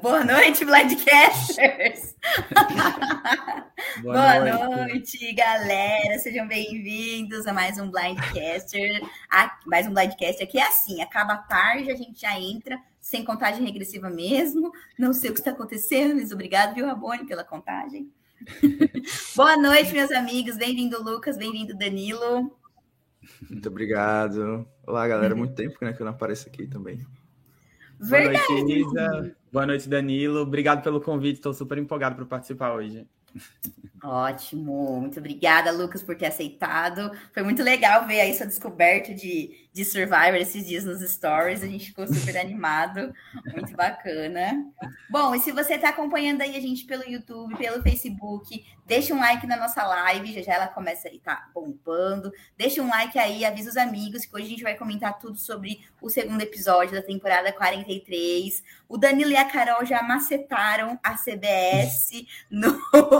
Boa noite, Blindcasters! Boa, Boa noite. noite. galera! Sejam bem-vindos a mais um Blindcaster. mais um Blindcaster aqui é assim: acaba tarde, a gente já entra sem contagem regressiva mesmo. Não sei o que está acontecendo, mas obrigado, viu, Rabone, pela contagem. Boa noite, meus amigos. Bem-vindo, Lucas. Bem-vindo, Danilo. Muito obrigado. Olá, galera. Muito tempo né, que eu não apareço aqui também. Verdade. Boa noite, Isa. Boa noite, Danilo. Obrigado pelo convite. Estou super empolgado para participar hoje. Ótimo, muito obrigada, Lucas, por ter aceitado. Foi muito legal ver aí sua descoberta de, de Survivor esses dias nos stories. A gente ficou super animado, muito bacana. Bom, e se você está acompanhando aí a gente pelo YouTube, pelo Facebook, deixa um like na nossa live, já já ela começa aí, tá bombando. Deixa um like aí, avisa os amigos que hoje a gente vai comentar tudo sobre o segundo episódio da temporada 43. O Danilo e a Carol já macetaram a CBS no,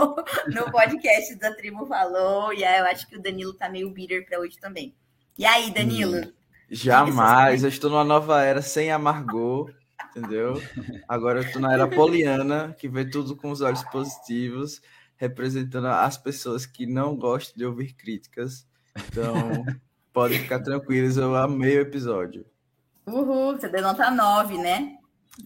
no podcast da Tribo Falou. E aí eu acho que o Danilo tá meio bitter para hoje também. E aí, Danilo? Jamais. Eu estou numa nova era sem amargor, entendeu? Agora eu estou na era poliana, que vê tudo com os olhos positivos, representando as pessoas que não gostam de ouvir críticas. Então, podem ficar tranquilos, eu amei o episódio. Uhul, você deu nota 9, né?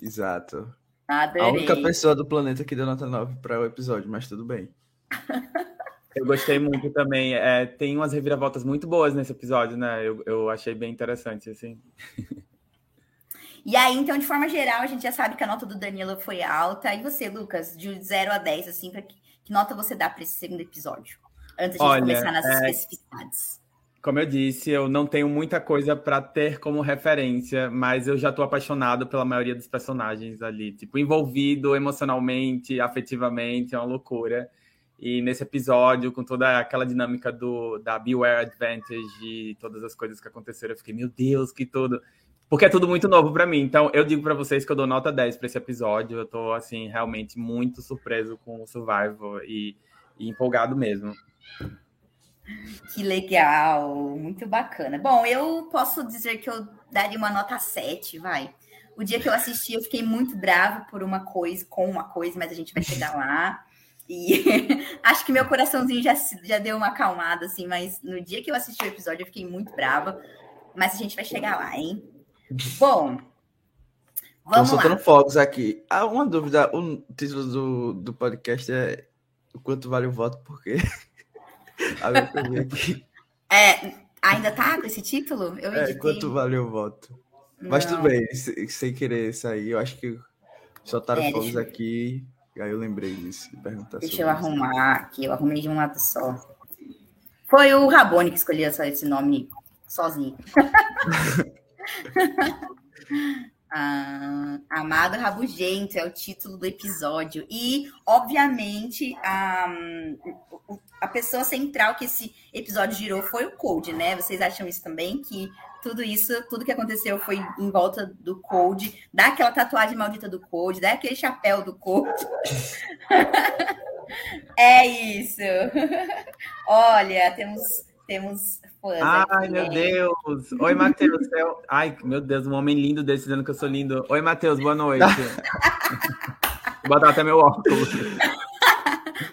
Exato. Adorei. A única pessoa do planeta que deu nota 9 para o episódio, mas tudo bem. Eu gostei muito também. É, tem umas reviravoltas muito boas nesse episódio, né? Eu, eu achei bem interessante, assim. E aí, então, de forma geral, a gente já sabe que a nota do Danilo foi alta. E você, Lucas, de 0 a 10, assim, pra que, que nota você dá para esse segundo episódio? Antes de começar nas é... especificidades como eu disse, eu não tenho muita coisa para ter como referência, mas eu já estou apaixonado pela maioria dos personagens ali, tipo, envolvido emocionalmente, afetivamente, é uma loucura. E nesse episódio, com toda aquela dinâmica do da Beware Advantage e todas as coisas que aconteceram, eu fiquei, meu Deus, que tudo. Porque é tudo muito novo para mim. Então, eu digo para vocês que eu dou nota 10 para esse episódio. Eu tô assim, realmente muito surpreso com o Survival e, e empolgado mesmo. Que legal, muito bacana. Bom, eu posso dizer que eu daria uma nota 7, vai. O dia que eu assisti, eu fiquei muito bravo por uma coisa, com uma coisa, mas a gente vai chegar lá. E acho que meu coraçãozinho já, já deu uma acalmada, assim, mas no dia que eu assisti o episódio, eu fiquei muito brava. Mas a gente vai chegar lá, hein? Bom, vamos Tô soltando lá. fogos aqui. Ah, uma dúvida, o título do, do podcast é o quanto vale o voto, porque é, ainda tá com esse título? Eu É, quanto valeu o voto? Não. Mas tudo bem, sem querer sair, eu acho que soltaram é, fogos aqui, aí eu lembrei disso. Perguntar deixa eu arrumar aqui, eu arrumei de um lado só. Foi o Rabone que escolheu esse nome sozinho. Ah, Amado Rabugento é o título do episódio. E, obviamente, a, a pessoa central que esse episódio girou foi o Cold, né? Vocês acham isso também? Que tudo isso, tudo que aconteceu foi em volta do Cold, daquela tatuagem maldita do Cold, daquele chapéu do Cold. é isso. Olha, temos temos fãs. Ai, aqui, meu né? Deus. Oi, Matheus. Ai, meu Deus, um homem lindo desse dizendo que eu sou lindo. Oi, Matheus, boa noite. Vou botar até meu óculos.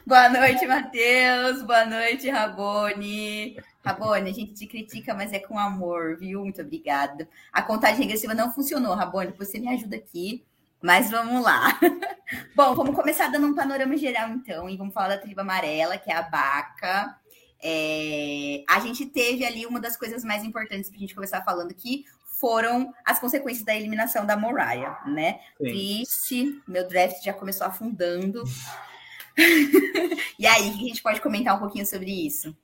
boa noite, Matheus. Boa noite, Rabone. Rabone, a gente te critica, mas é com amor, viu? Muito obrigada. A contagem regressiva não funcionou, Rabone. Você me ajuda aqui. Mas vamos lá. Bom, vamos começar dando um panorama geral, então, e vamos falar da tribo amarela, que é a Baca. É, a gente teve ali uma das coisas mais importantes para a gente começar falando que foram as consequências da eliminação da Moraya, né? Sim. Triste, meu draft já começou afundando. e aí, a gente pode comentar um pouquinho sobre isso?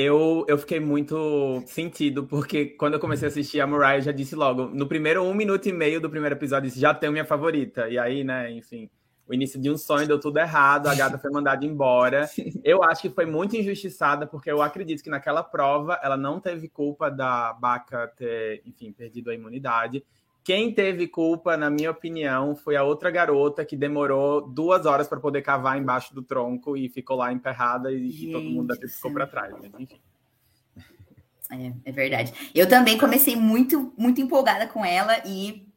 Eu, eu fiquei muito sentido, porque quando eu comecei a assistir a Mariah, já disse logo, no primeiro um minuto e meio do primeiro episódio, já tenho minha favorita. E aí, né, enfim, o início de um sonho deu tudo errado, a gata foi mandada embora. Eu acho que foi muito injustiçada, porque eu acredito que naquela prova ela não teve culpa da Baca ter, enfim, perdido a imunidade. Quem teve culpa, na minha opinião, foi a outra garota que demorou duas horas para poder cavar embaixo do tronco e ficou lá emperrada e, e todo mundo ficou para trás. Mas, enfim. É, é verdade. Eu também comecei muito, muito empolgada com ela e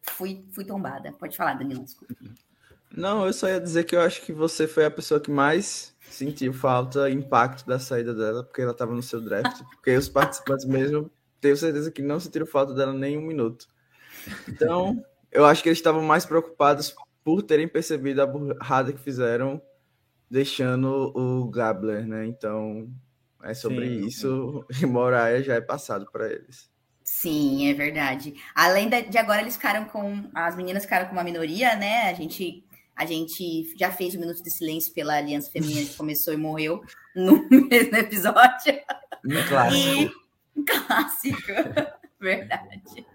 fui, fui tombada. Pode falar, Danilo, desculpa. Não, eu só ia dizer que eu acho que você foi a pessoa que mais sentiu falta, impacto da saída dela, porque ela estava no seu draft. Porque os participantes mesmo, tenho certeza que não sentiram falta dela nem um minuto. Então, eu acho que eles estavam mais preocupados por terem percebido a burrada que fizeram, deixando o Gabler, né? Então, é sobre Sim. isso. E Moraia já é passado para eles. Sim, é verdade. Além de agora eles ficaram com. As meninas ficaram com uma minoria, né? A gente, a gente já fez o um minuto de silêncio pela Aliança Feminina que começou e morreu no mesmo episódio. Um clássico. E... Um clássico. verdade.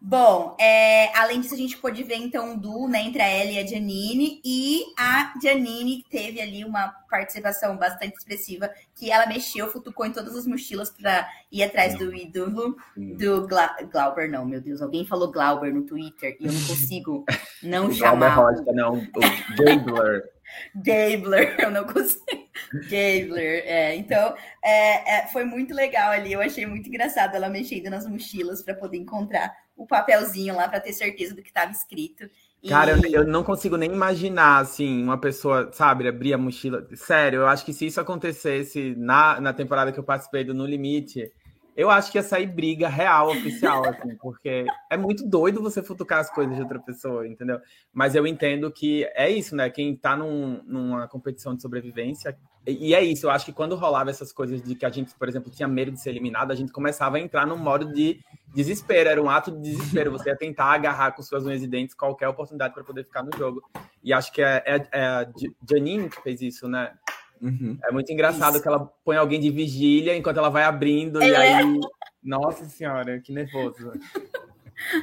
Bom, é, além disso, a gente pôde ver então um duo né, entre a Ellie e a Janine, e a Janine teve ali uma participação bastante expressiva, que ela mexeu, futucou em todas as mochilas para ir atrás do ídolo do Gla Glauber, não, meu Deus, alguém falou Glauber no Twitter e eu não consigo não chamar. Glauber Rocha, não, o Gabler. Gabler, eu não consigo. Gabler, é. Então, é, é, foi muito legal ali. Eu achei muito engraçado ela mexendo nas mochilas para poder encontrar o papelzinho lá para ter certeza do que estava escrito. E... Cara, eu, eu, não consigo nem imaginar, assim, uma pessoa, sabe, abrir a mochila. Sério, eu acho que se isso acontecesse na, na temporada que eu participei do No Limite, eu acho que ia sair briga real, oficial, assim, porque é muito doido você futucar as coisas de outra pessoa, entendeu? Mas eu entendo que é isso, né? Quem tá num, numa competição de sobrevivência. E é isso, eu acho que quando rolava essas coisas de que a gente, por exemplo, tinha medo de ser eliminado, a gente começava a entrar num modo de desespero, era um ato de desespero. Você ia tentar agarrar com suas unhas e dentes qualquer oportunidade para poder ficar no jogo. E acho que é, é, é a Janine que fez isso, né? Uhum. É muito engraçado Isso. que ela põe alguém de vigília enquanto ela vai abrindo, é. e aí. Nossa senhora, que nervoso.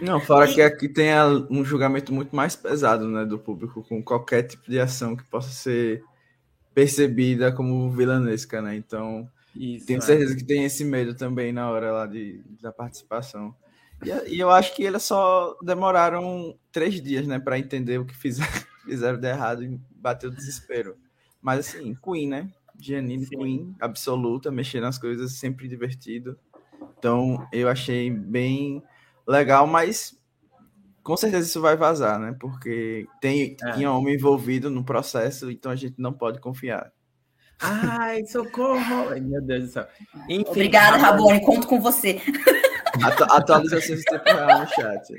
Não, fora e... que aqui tem um julgamento muito mais pesado né, do público, com qualquer tipo de ação que possa ser percebida como vilanesca, né? Então, Isso, tenho é. certeza que tem esse medo também na hora lá de, da participação. E, e eu acho que eles só demoraram três dias, né, para entender o que fizeram, fizeram de errado e bater o desespero. Mas assim, Queen, né? Giannini Queen, absoluta, mexer nas coisas, sempre divertido. Então, eu achei bem legal, mas com certeza isso vai vazar, né? Porque tem, é. tinha homem envolvido no processo, então a gente não pode confiar. Ai, socorro! Ai, meu Deus do céu. Enfim, Obrigada, Rabone, conto com você. Atu atualizações de tempo real no chat.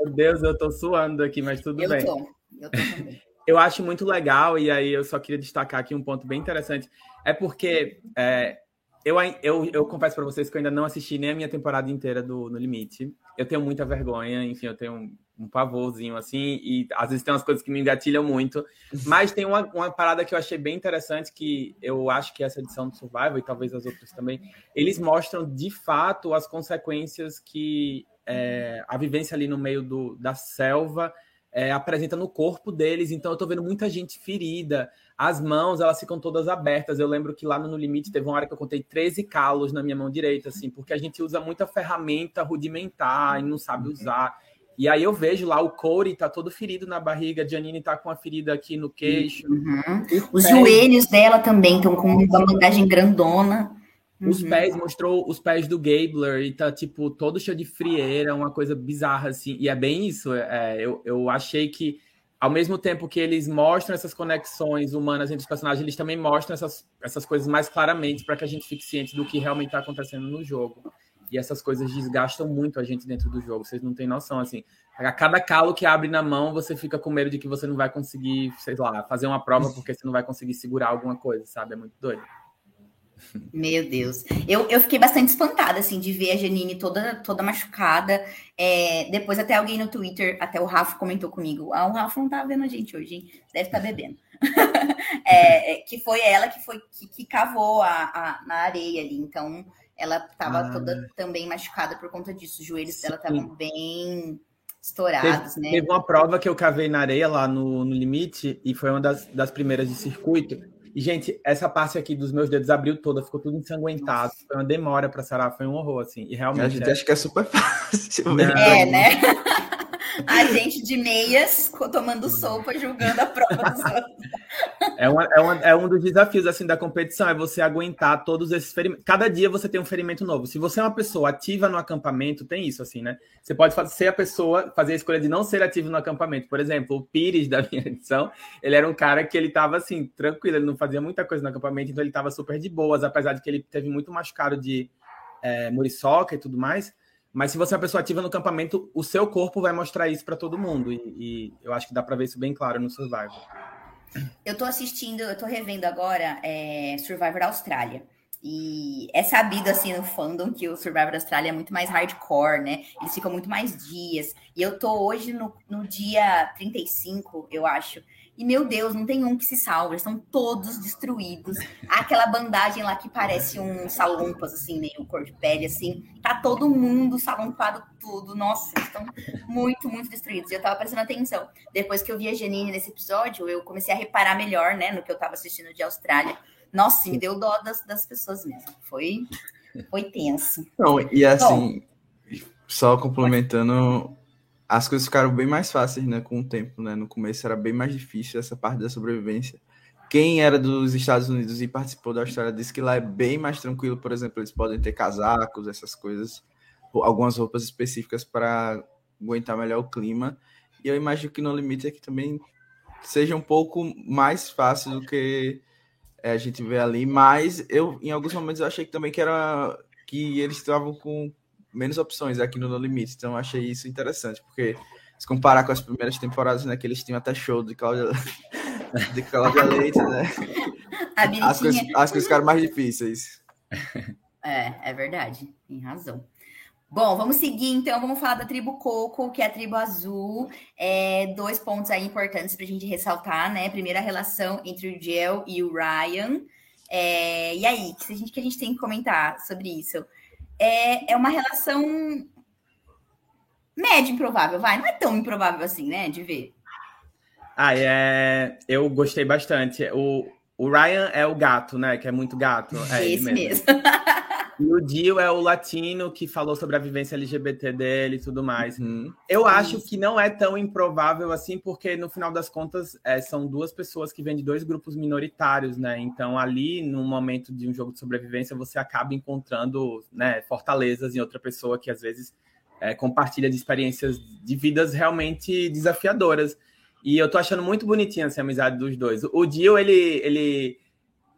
Meu Deus, eu tô suando aqui, mas tudo eu bem. Tô. Eu tô também eu acho muito legal, e aí eu só queria destacar aqui um ponto bem interessante. É porque é, eu, eu, eu confesso para vocês que eu ainda não assisti nem a minha temporada inteira do No Limite. Eu tenho muita vergonha, enfim, eu tenho um, um pavorzinho assim, e às vezes tem umas coisas que me engatilham muito. Mas tem uma, uma parada que eu achei bem interessante, que eu acho que essa edição do Survival, e talvez as outras também, eles mostram de fato as consequências que é, a vivência ali no meio do, da selva é, apresenta no corpo deles. Então eu tô vendo muita gente ferida. As mãos, elas ficam todas abertas. Eu lembro que lá no, no Limite teve uma hora que eu contei 13 calos na minha mão direita, assim, porque a gente usa muita ferramenta rudimentar e não sabe usar. E aí eu vejo lá o Corey tá todo ferido na barriga, a Janine tá com uma ferida aqui no queixo. Uhum. Os joelhos dela também estão com uma bandagem grandona. Os uhum. pés, mostrou os pés do Gabler e tá, tipo, todo cheio de frieira, uma coisa bizarra, assim. E é bem isso. É, eu, eu achei que, ao mesmo tempo que eles mostram essas conexões humanas entre os personagens, eles também mostram essas, essas coisas mais claramente para que a gente fique ciente do que realmente está acontecendo no jogo. E essas coisas desgastam muito a gente dentro do jogo. Vocês não têm noção, assim. A cada calo que abre na mão, você fica com medo de que você não vai conseguir, sei lá, fazer uma prova porque você não vai conseguir segurar alguma coisa, sabe? É muito doido. Meu Deus. Eu, eu fiquei bastante espantada, assim, de ver a Janine toda, toda machucada. É, depois até alguém no Twitter, até o Rafa comentou comigo. Ah, o Rafa não tá vendo a gente hoje, hein? Deve estar tá bebendo. é, é, que foi ela que foi que, que cavou a, a, na areia ali. Então, ela tava ah. toda também machucada por conta disso. Os joelhos dela estavam bem estourados, teve, né? Teve uma prova que eu cavei na areia lá no, no limite, e foi uma das, das primeiras de circuito. E, gente, essa parte aqui dos meus dedos abriu toda, ficou tudo ensanguentado. Nossa. Foi uma demora para sarar, foi um horror, assim. E realmente. A gente é... acha que é super fácil. Não. É, né? A gente de meias, tomando sopa, julgando a prova dos outros. É, uma, é, uma, é, um dos desafios assim da competição, é você aguentar todos esses ferimentos. Cada dia você tem um ferimento novo. Se você é uma pessoa ativa no acampamento, tem isso, assim, né? Você pode ser a pessoa, fazer a escolha de não ser ativo no acampamento. Por exemplo, o Pires da minha edição, ele era um cara que ele tava assim, tranquilo, ele não fazia muita coisa no acampamento, então ele tava super de boas, apesar de que ele teve muito machucado de é, muriçoca e tudo mais. Mas se você é uma pessoa ativa no acampamento, o seu corpo vai mostrar isso para todo mundo. E, e, eu acho que dá para ver isso bem claro no Survivor. Eu tô assistindo, eu tô revendo agora é, Survivor Austrália. E é sabido, assim, no fandom que o Survivor Austrália é muito mais hardcore, né? Eles ficam muito mais dias. E eu tô hoje no, no dia 35, eu acho. E, meu Deus, não tem um que se salva, estão todos destruídos. Aquela bandagem lá que parece um salompas, assim, meio cor de pele, assim. Tá todo mundo salompado tudo. Nossa, estão muito, muito destruídos. E eu tava prestando atenção. Depois que eu vi a Janine nesse episódio, eu comecei a reparar melhor, né, no que eu tava assistindo de Austrália. Nossa, me deu dó das, das pessoas mesmo. Foi, foi tenso. Não, e assim, Bom, só complementando as coisas ficaram bem mais fáceis, né, com o tempo, né? No começo era bem mais difícil essa parte da sobrevivência. Quem era dos Estados Unidos e participou da Austrália disse que lá é bem mais tranquilo, por exemplo, eles podem ter casacos, essas coisas, algumas roupas específicas para aguentar melhor o clima. E eu imagino que no limite aqui também seja um pouco mais fácil do que é, a gente vê ali, mas eu em alguns momentos eu achei que também que era que eles estavam com menos opções aqui no No Limite. Então achei isso interessante, porque se comparar com as primeiras temporadas, né, que eles tinham até show de Cláudia, de Cláudia Leite, né? As coisas, as coisas ficaram mais difíceis. É, é verdade, tem razão. Bom, vamos seguir então, vamos falar da tribo Coco, que é a tribo azul. É, dois pontos aí importantes para a gente ressaltar, né? Primeiro, a relação entre o Gel e o Ryan. É, e aí, gente, que a gente tem que comentar sobre isso? É, é uma relação média improvável, vai. Não é tão improvável assim, né, de ver. Ah, é... eu gostei bastante. O, o Ryan é o gato, né? Que é muito gato. É Esse mesmo. E o Dio é o latino que falou sobre a vivência LGBT dele e tudo mais. Uhum. Eu acho que não é tão improvável assim, porque no final das contas é, são duas pessoas que vêm de dois grupos minoritários, né? Então, ali, no momento de um jogo de sobrevivência, você acaba encontrando né, fortalezas em outra pessoa que às vezes é, compartilha de experiências de vidas realmente desafiadoras. E eu tô achando muito bonitinha essa amizade dos dois. O Dio, ele. ele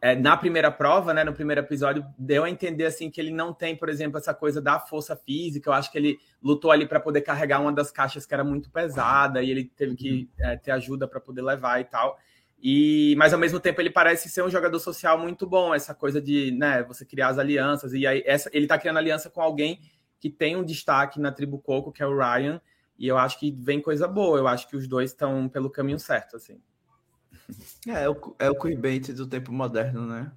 é, na primeira prova, né, no primeiro episódio, deu a entender assim que ele não tem, por exemplo, essa coisa da força física. Eu acho que ele lutou ali para poder carregar uma das caixas que era muito pesada e ele teve que uhum. é, ter ajuda para poder levar e tal. E mas ao mesmo tempo ele parece ser um jogador social muito bom, essa coisa de, né, você criar as alianças e aí essa, ele está criando aliança com alguém que tem um destaque na tribo Coco, que é o Ryan, e eu acho que vem coisa boa. Eu acho que os dois estão pelo caminho certo, assim. É, é o, é o clickbait do tempo moderno, né?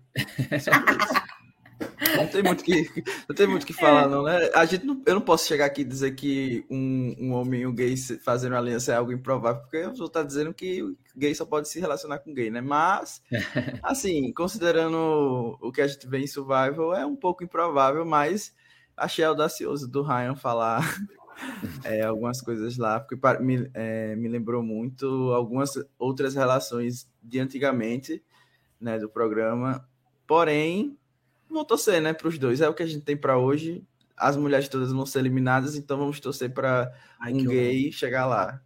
Não tem muito que não tem muito que falar, não, né? A gente não, eu não posso chegar aqui e dizer que um, um homem e um gay fazendo aliança é algo improvável, porque eu vou estar dizendo que gay só pode se relacionar com gay, né? Mas, assim, considerando o que a gente vê em Survival, é um pouco improvável, mas achei audacioso do Ryan falar é, algumas coisas lá, porque me, é, me lembrou muito algumas outras relações de antigamente, né, do programa. Porém, vou torcer, né, para os dois. É o que a gente tem para hoje. As mulheres todas vão ser eliminadas, então vamos torcer para um gay chegar lá.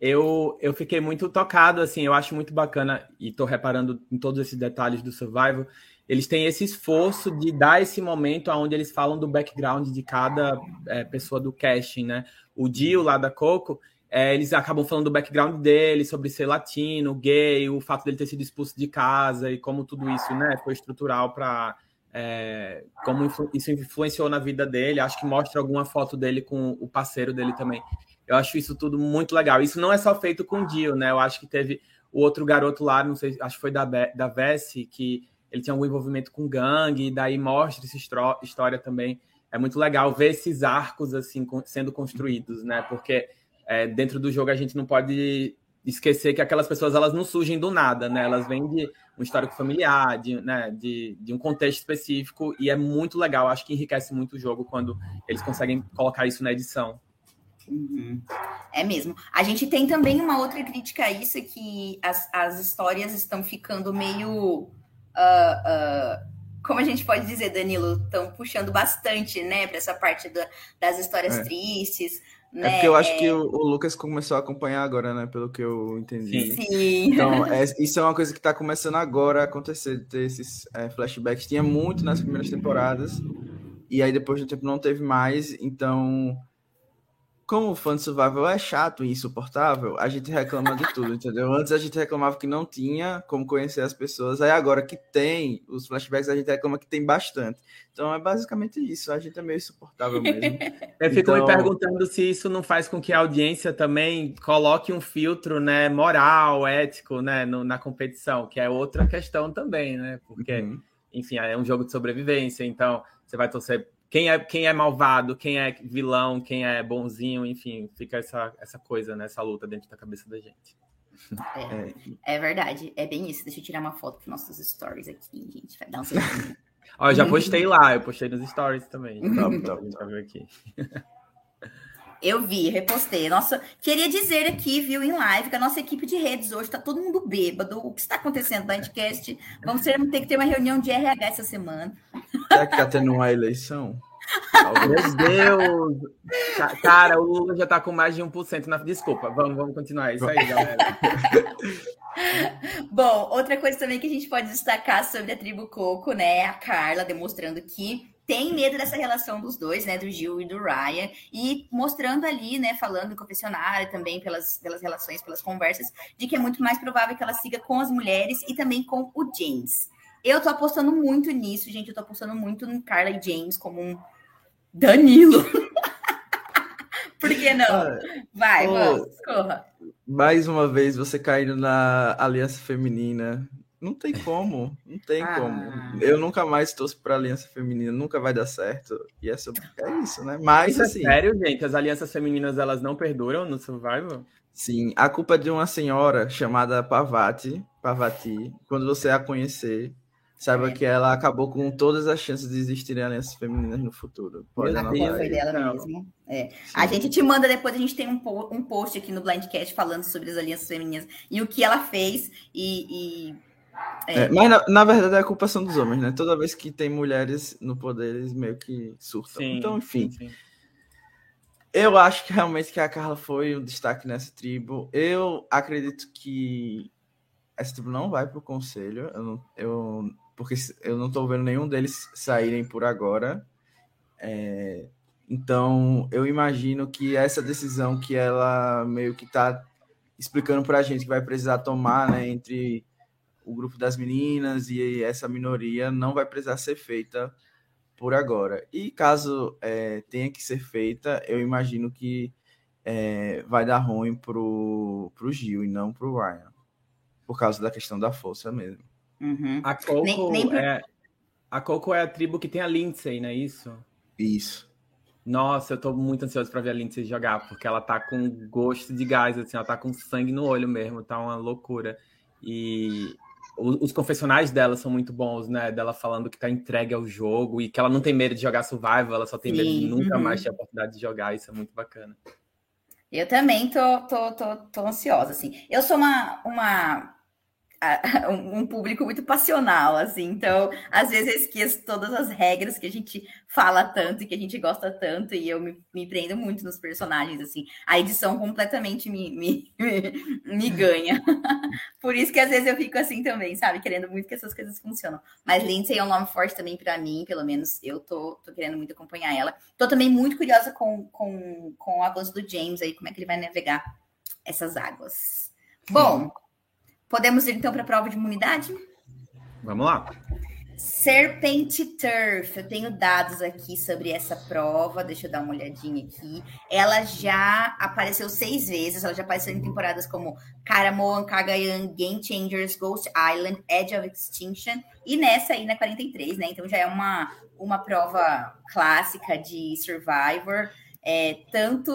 Eu, eu fiquei muito tocado, assim, eu acho muito bacana, e estou reparando em todos esses detalhes do Survival, eles têm esse esforço de dar esse momento onde eles falam do background de cada é, pessoa do casting, né? O Dio lá da Coco, é, eles acabam falando do background dele, sobre ser latino, gay, o fato dele ter sido expulso de casa e como tudo isso, né, foi estrutural para é, como isso influenciou na vida dele. Acho que mostra alguma foto dele com o parceiro dele também. Eu acho isso tudo muito legal. Isso não é só feito com o Dio, né? Eu acho que teve o outro garoto lá, não sei, acho que foi da, da Vessi, que ele tinha algum envolvimento com gangue, e daí mostra essa história também. É muito legal ver esses arcos assim sendo construídos, né? Porque é, dentro do jogo a gente não pode esquecer que aquelas pessoas elas não surgem do nada, né? Elas vêm de um histórico familiar, de, né, de, de um contexto específico, e é muito legal. Acho que enriquece muito o jogo quando eles conseguem colocar isso na edição. Uhum. É mesmo. A gente tem também uma outra crítica a isso, é que as, as histórias estão ficando meio. Uh, uh, como a gente pode dizer, Danilo, estão puxando bastante, né, para essa parte da, das histórias é. tristes. É né? porque eu acho é... que o, o, Lucas começou a acompanhar agora, né? Pelo que eu entendi. Sim. Então, é, isso é uma coisa que está começando agora a acontecer, ter esses é, flashbacks. Tinha muito nas primeiras temporadas, e aí depois do tempo não teve mais, então como o fã de survival é chato e insuportável, a gente reclama de tudo, entendeu? Antes a gente reclamava que não tinha como conhecer as pessoas, aí agora que tem os flashbacks, a gente reclama que tem bastante. Então é basicamente isso, a gente é meio insuportável mesmo. Eu fico então... me perguntando se isso não faz com que a audiência também coloque um filtro, né, moral, ético, né, no, na competição, que é outra questão também, né? Porque, uhum. enfim, é um jogo de sobrevivência, então você vai torcer quem é, quem é malvado, quem é vilão, quem é bonzinho, enfim, fica essa, essa coisa, né, essa luta dentro da cabeça da gente. É, é verdade, é bem isso. Deixa eu tirar uma foto para nossos stories aqui, gente. Vai dar um Ó, eu já postei lá, eu postei nos stories também. Top, top, top. aqui. Eu vi, repostei. Nossa, queria dizer aqui, viu, em live, que a nossa equipe de redes hoje está todo mundo bêbado. O que está acontecendo no Endcast? Vamos ter, ter que ter uma reunião de RH essa semana. Será que está tendo uma eleição? Meu Deus! Cara, o Lula já está com mais de 1% na. Desculpa, vamos, vamos continuar. É isso aí, galera. Bom, outra coisa também que a gente pode destacar sobre a tribo Coco, né? É a Carla demonstrando que tem medo dessa relação dos dois, né, do Gil e do Ryan, e mostrando ali, né, falando no confessionário também pelas, pelas relações, pelas conversas, de que é muito mais provável que ela siga com as mulheres e também com o James. Eu tô apostando muito nisso, gente, eu tô apostando muito no Carla e James como um Danilo. Por que não? Ah, Vai, oh, vamos, corra. Mais uma vez você caindo na aliança feminina não tem como, não tem ah. como. Eu nunca mais torço para aliança feminina, nunca vai dar certo. E é, sobre... é isso, né? Mas isso é assim. É sério, gente? As alianças femininas elas não perduram no Survival? Sim, a culpa é de uma senhora chamada Pavati, Pavati. Quando você a conhecer, saiba é. que ela acabou com todas as chances de existirem alianças femininas no futuro. Pode a culpa foi dela não. mesmo. É. A gente te manda depois, a gente tem um, um post aqui no Blindcast falando sobre as alianças femininas e o que ela fez e... e é. É, mas na, na, verdade a culpa são dos homens, né? Toda vez que tem mulheres no poder, eles meio que surtam. Sim, então, enfim. Sim. Eu acho que realmente que a Carla foi o destaque nessa tribo. Eu acredito que essa tribo não vai para o conselho. Eu, não, eu porque eu não estou vendo nenhum deles saírem por agora. É, então, eu imagino que essa decisão que ela meio que está explicando para a gente que vai precisar tomar, né, entre o grupo das meninas e essa minoria não vai precisar ser feita por agora. E caso é, tenha que ser feita, eu imagino que é, vai dar ruim pro, pro Gil e não pro Ryan. Por causa da questão da força mesmo. Uhum. A, Coco nem, nem... É, a Coco é a tribo que tem a Lindsay, não é isso? Isso. Nossa, eu tô muito ansioso para ver a Lindsay jogar, porque ela tá com gosto de gás, assim, ela tá com sangue no olho mesmo, tá uma loucura. E os confessionais dela são muito bons, né? Dela falando que tá entregue ao jogo e que ela não tem medo de jogar survival, ela só tem Sim. medo de nunca uhum. mais ter a oportunidade de jogar. Isso é muito bacana. Eu também tô, tô, tô, tô ansiosa, assim. Eu sou uma, uma um público muito passional, assim. Então, às vezes eu esqueço todas as regras que a gente fala tanto e que a gente gosta tanto, e eu me, me prendo muito nos personagens, assim. A edição completamente me, me, me, ganha. Por isso que às vezes eu fico assim também, sabe? Querendo muito que essas coisas funcionam. Mas Lindsay é um nome forte também para mim, pelo menos eu tô, tô querendo muito acompanhar ela. Tô também muito curiosa com, com, com o avanço do James aí, como é que ele vai navegar essas águas. Bom, Podemos ir então para a prova de imunidade? Vamos lá. Serpente Turf, eu tenho dados aqui sobre essa prova, deixa eu dar uma olhadinha aqui. Ela já apareceu seis vezes, ela já apareceu em temporadas como Karamoan, Kagayan, Game Changers, Ghost Island, Edge of Extinction e nessa aí na 43, né? Então já é uma, uma prova clássica de Survivor, é, tanto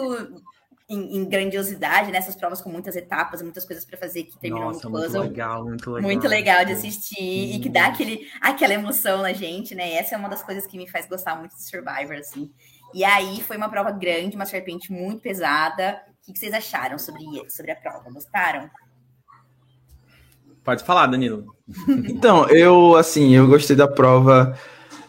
em, em, grandiosidade, nessas né? provas com muitas etapas, muitas coisas para fazer que terminam Nossa, muito puzzle. Legal, muito legal. Muito legal de assistir e que dá aquele, aquela emoção na gente, né? E essa é uma das coisas que me faz gostar muito de Survivor, assim. E aí foi uma prova grande, uma serpente muito pesada. O que vocês acharam sobre, sobre a prova? Gostaram? Pode falar, Danilo. então, eu assim, eu gostei da prova.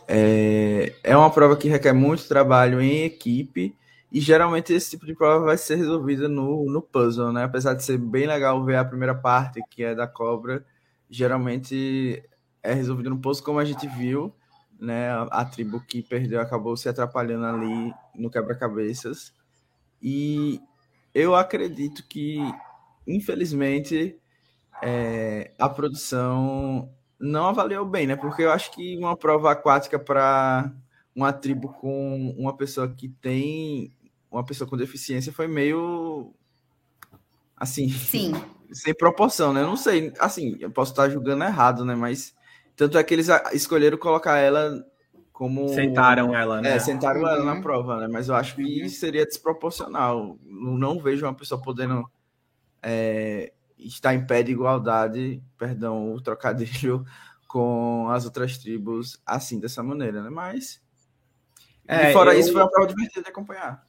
É, é uma prova que requer muito trabalho em equipe e geralmente esse tipo de prova vai ser resolvida no, no puzzle, né? Apesar de ser bem legal ver a primeira parte, que é da cobra, geralmente é resolvido no puzzle, como a gente viu, né? A, a tribo que perdeu acabou se atrapalhando ali no quebra-cabeças. E eu acredito que, infelizmente, é, a produção não avaliou bem, né? Porque eu acho que uma prova aquática para uma tribo com uma pessoa que tem uma pessoa com deficiência foi meio assim, Sim. sem proporção, né? Eu não sei, assim, eu posso estar julgando errado, né? Mas tanto é que eles escolheram colocar ela como sentaram ela, né? É, sentaram uhum. ela na prova, né? Mas eu acho que uhum. seria desproporcional. Eu não vejo uma pessoa podendo é, estar em pé de igualdade, perdão, o trocadilho com as outras tribos assim dessa maneira, né? Mas é, e fora eu... isso foi uma prova divertida de acompanhar.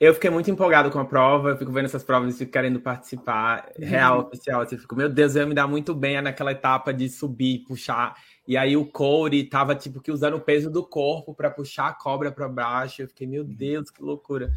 Eu fiquei muito empolgado com a prova, eu fico vendo essas provas e fico querendo participar. Uhum. Real, oficial, assim, eu fico, meu Deus, eu ia me dar muito bem naquela etapa de subir, puxar. E aí o Corey tava, tipo, que usando o peso do corpo para puxar a cobra para baixo. Eu fiquei, meu uhum. Deus, que loucura.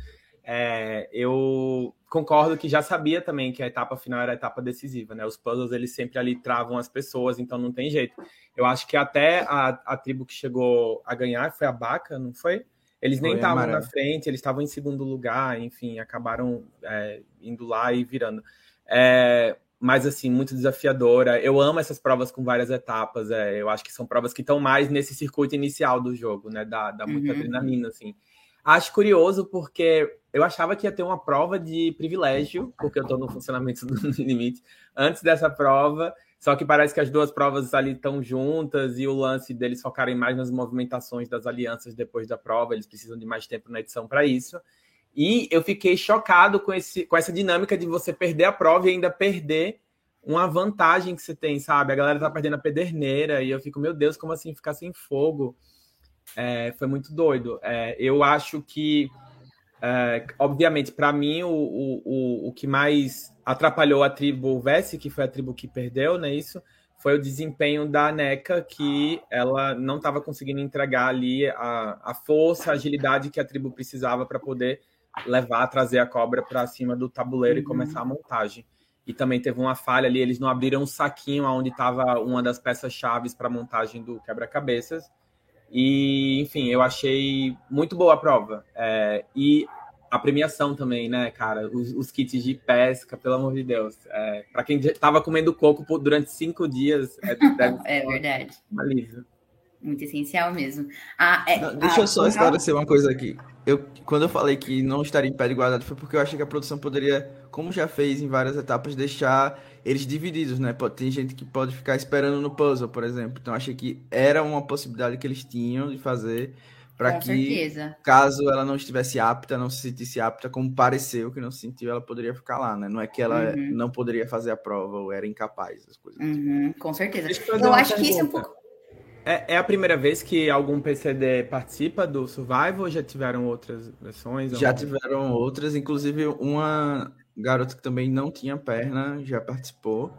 É, eu concordo que já sabia também que a etapa final era a etapa decisiva, né? Os puzzles, eles sempre ali travam as pessoas, então não tem jeito. Eu acho que até a, a tribo que chegou a ganhar foi a Baca, não foi? Eles nem estavam na frente, eles estavam em segundo lugar, enfim, acabaram é, indo lá e virando. É, mas, assim, muito desafiadora. Eu amo essas provas com várias etapas. É, eu acho que são provas que estão mais nesse circuito inicial do jogo, né? Dá muita uhum. adrenalina, assim. Acho curioso porque eu achava que ia ter uma prova de privilégio, porque eu estou no funcionamento do limite, antes dessa prova. Só que parece que as duas provas ali estão juntas e o lance deles focarem mais nas movimentações das alianças depois da prova, eles precisam de mais tempo na edição para isso. E eu fiquei chocado com, esse, com essa dinâmica de você perder a prova e ainda perder uma vantagem que você tem, sabe? A galera tá perdendo a pederneira e eu fico, meu Deus, como assim ficar sem fogo? É, foi muito doido. É, eu acho que, é, obviamente, para mim, o, o, o que mais atrapalhou a tribo Vessi, que foi a tribo que perdeu, né? Isso foi o desempenho da NECA, que ela não estava conseguindo entregar ali a, a força, a agilidade que a tribo precisava para poder levar, trazer a cobra para cima do tabuleiro uhum. e começar a montagem. E também teve uma falha ali, eles não abriram um saquinho onde estava uma das peças chaves para a montagem do quebra-cabeças. E, enfim, eu achei muito boa a prova. É, e a premiação também, né, cara? Os, os, kits de pesca, pelo amor de Deus. É, para quem estava comendo coco durante cinco dias, é, é verdade. Um alívio. Muito essencial mesmo. Ah, é, não, deixa eu só esclarecer uma coisa aqui. Eu, quando eu falei que não estaria em pé de igualdade, foi porque eu achei que a produção poderia, como já fez em várias etapas, deixar eles divididos, né? Tem gente que pode ficar esperando no puzzle, por exemplo. Então, achei que era uma possibilidade que eles tinham de fazer para que, certeza. caso ela não estivesse apta, não se sentisse apta, como pareceu que não se sentiu, ela poderia ficar lá, né? Não é que ela uhum. não poderia fazer a prova ou era incapaz, as coisas. Uhum, com certeza. Eu, eu acho que isso é um pouco. É, é, a primeira vez que algum PCD participa do Survival ou já tiveram outras versões? Já ou... tiveram outras, inclusive uma garota que também não tinha perna já participou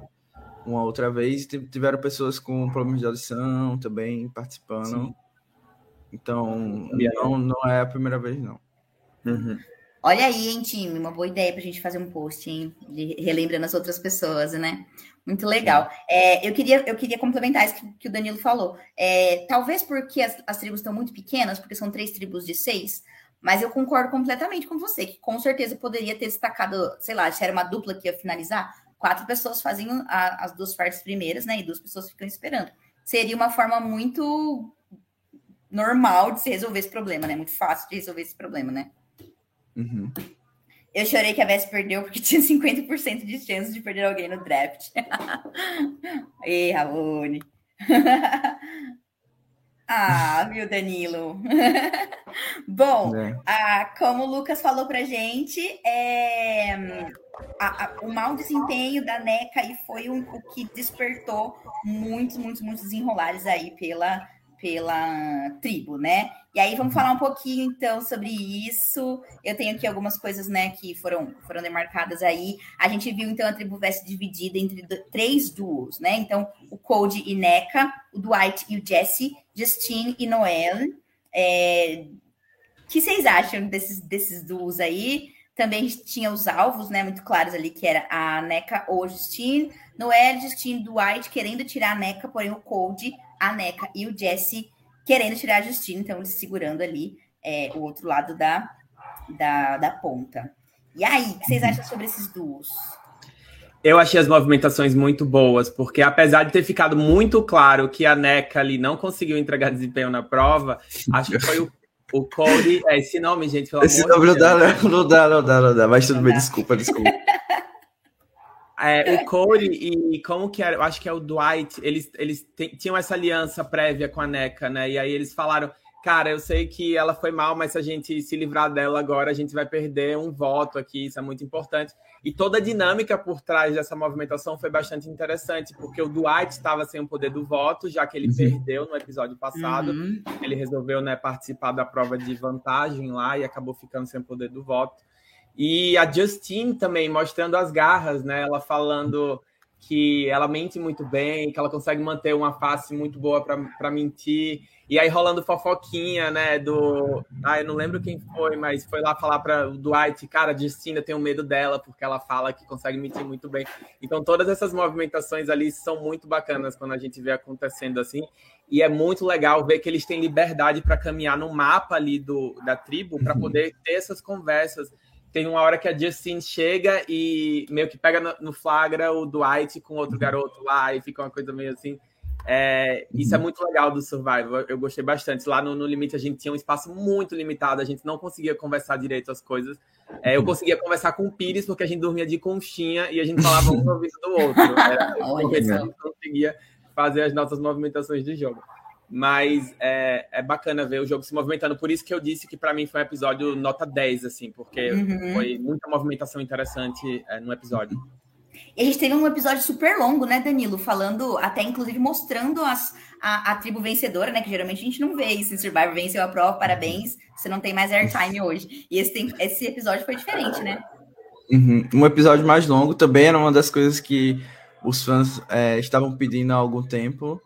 uma outra vez. Tiveram pessoas com problemas de audição também participando. Sim. Então, não, não é a primeira vez, não. Uhum. Olha aí, hein, time? Uma boa ideia para a gente fazer um post, hein? De, relembrando as outras pessoas, né? Muito legal. É, eu, queria, eu queria complementar isso que, que o Danilo falou. É, talvez porque as, as tribos estão muito pequenas, porque são três tribos de seis, mas eu concordo completamente com você, que com certeza poderia ter destacado, sei lá, se era uma dupla que ia finalizar, quatro pessoas faziam a, as duas partes primeiras, né? E duas pessoas ficam esperando. Seria uma forma muito normal de se resolver esse problema, né? Muito fácil de resolver esse problema, né? Uhum. Eu chorei que a Vess perdeu porque tinha 50% de chance de perder alguém no draft. Ei, Raoni. ah, viu, Danilo? Bom, é. ah, como o Lucas falou pra gente, é, a, a, o mau desempenho da NECA aí foi um, o que despertou muitos, muitos, muitos enrolares aí pela, pela tribo, né? E aí vamos falar um pouquinho então sobre isso. Eu tenho aqui algumas coisas, né, que foram foram demarcadas aí. A gente viu então a tribo Vest dividida entre do, três duos, né? Então o Cody e Neca, o Dwight e o Jesse, Justine e Noel. É... O que vocês acham desses desses duos aí? Também tinha os alvos, né, muito claros ali, que era a Neca ou a Justine. Noel, Justine, Dwight querendo tirar a Neca, porém o Cody, a Neca e o Jesse querendo tirar a Justina, então eles segurando ali é, o outro lado da, da, da ponta. E aí, o que vocês acham sobre esses duos? Eu achei as movimentações muito boas, porque apesar de ter ficado muito claro que a NECA ali não conseguiu entregar desempenho na prova, acho que foi o, o Cody. É, esse nome, gente, pelo esse amor nome de não, dá, não dá, não dá, não dá, mas tudo bem, desculpa, desculpa. É, o Cody e como que era, eu acho que é o Dwight, eles, eles tinham essa aliança prévia com a NECA, né? E aí eles falaram, cara, eu sei que ela foi mal, mas se a gente se livrar dela agora, a gente vai perder um voto aqui, isso é muito importante. E toda a dinâmica por trás dessa movimentação foi bastante interessante, porque o Dwight estava sem o poder do voto, já que ele uhum. perdeu no episódio passado. Uhum. Ele resolveu né, participar da prova de vantagem lá e acabou ficando sem o poder do voto. E a Justine também mostrando as garras, né? Ela falando que ela mente muito bem, que ela consegue manter uma face muito boa para mentir. E aí rolando fofoquinha, né, do... Ah, eu não lembro quem foi, mas foi lá falar para o Dwight, cara, a Justina tem um medo dela, porque ela fala que consegue mentir muito bem. Então todas essas movimentações ali são muito bacanas quando a gente vê acontecendo assim. E é muito legal ver que eles têm liberdade para caminhar no mapa ali do, da tribo, para uhum. poder ter essas conversas tem uma hora que a Justine chega e meio que pega no, no flagra o Dwight com outro uhum. garoto lá e fica uma coisa meio assim. É, isso é uhum. muito legal do Survival, eu gostei bastante. Lá no, no, Limite a gente tinha um espaço muito limitado, a gente não conseguia conversar direito as coisas. É, eu uhum. conseguia conversar com o Pires porque a gente dormia de conchinha e a gente falava um no ouvido do outro. Era, porque a gente não conseguia fazer as nossas movimentações de jogo. Mas é, é bacana ver o jogo se movimentando. Por isso que eu disse que para mim foi um episódio nota 10, assim, porque uhum. foi muita movimentação interessante é, no episódio. E a gente teve um episódio super longo, né, Danilo? Falando, até inclusive mostrando as, a, a, tribo vencedora, né? Que geralmente a gente não vê isso em Survivor. Venceu a prova, parabéns. Você não tem mais airtime hoje. E esse, tem, esse episódio foi diferente, né? Uhum. Um episódio mais longo também era uma das coisas que os fãs é, estavam pedindo há algum tempo.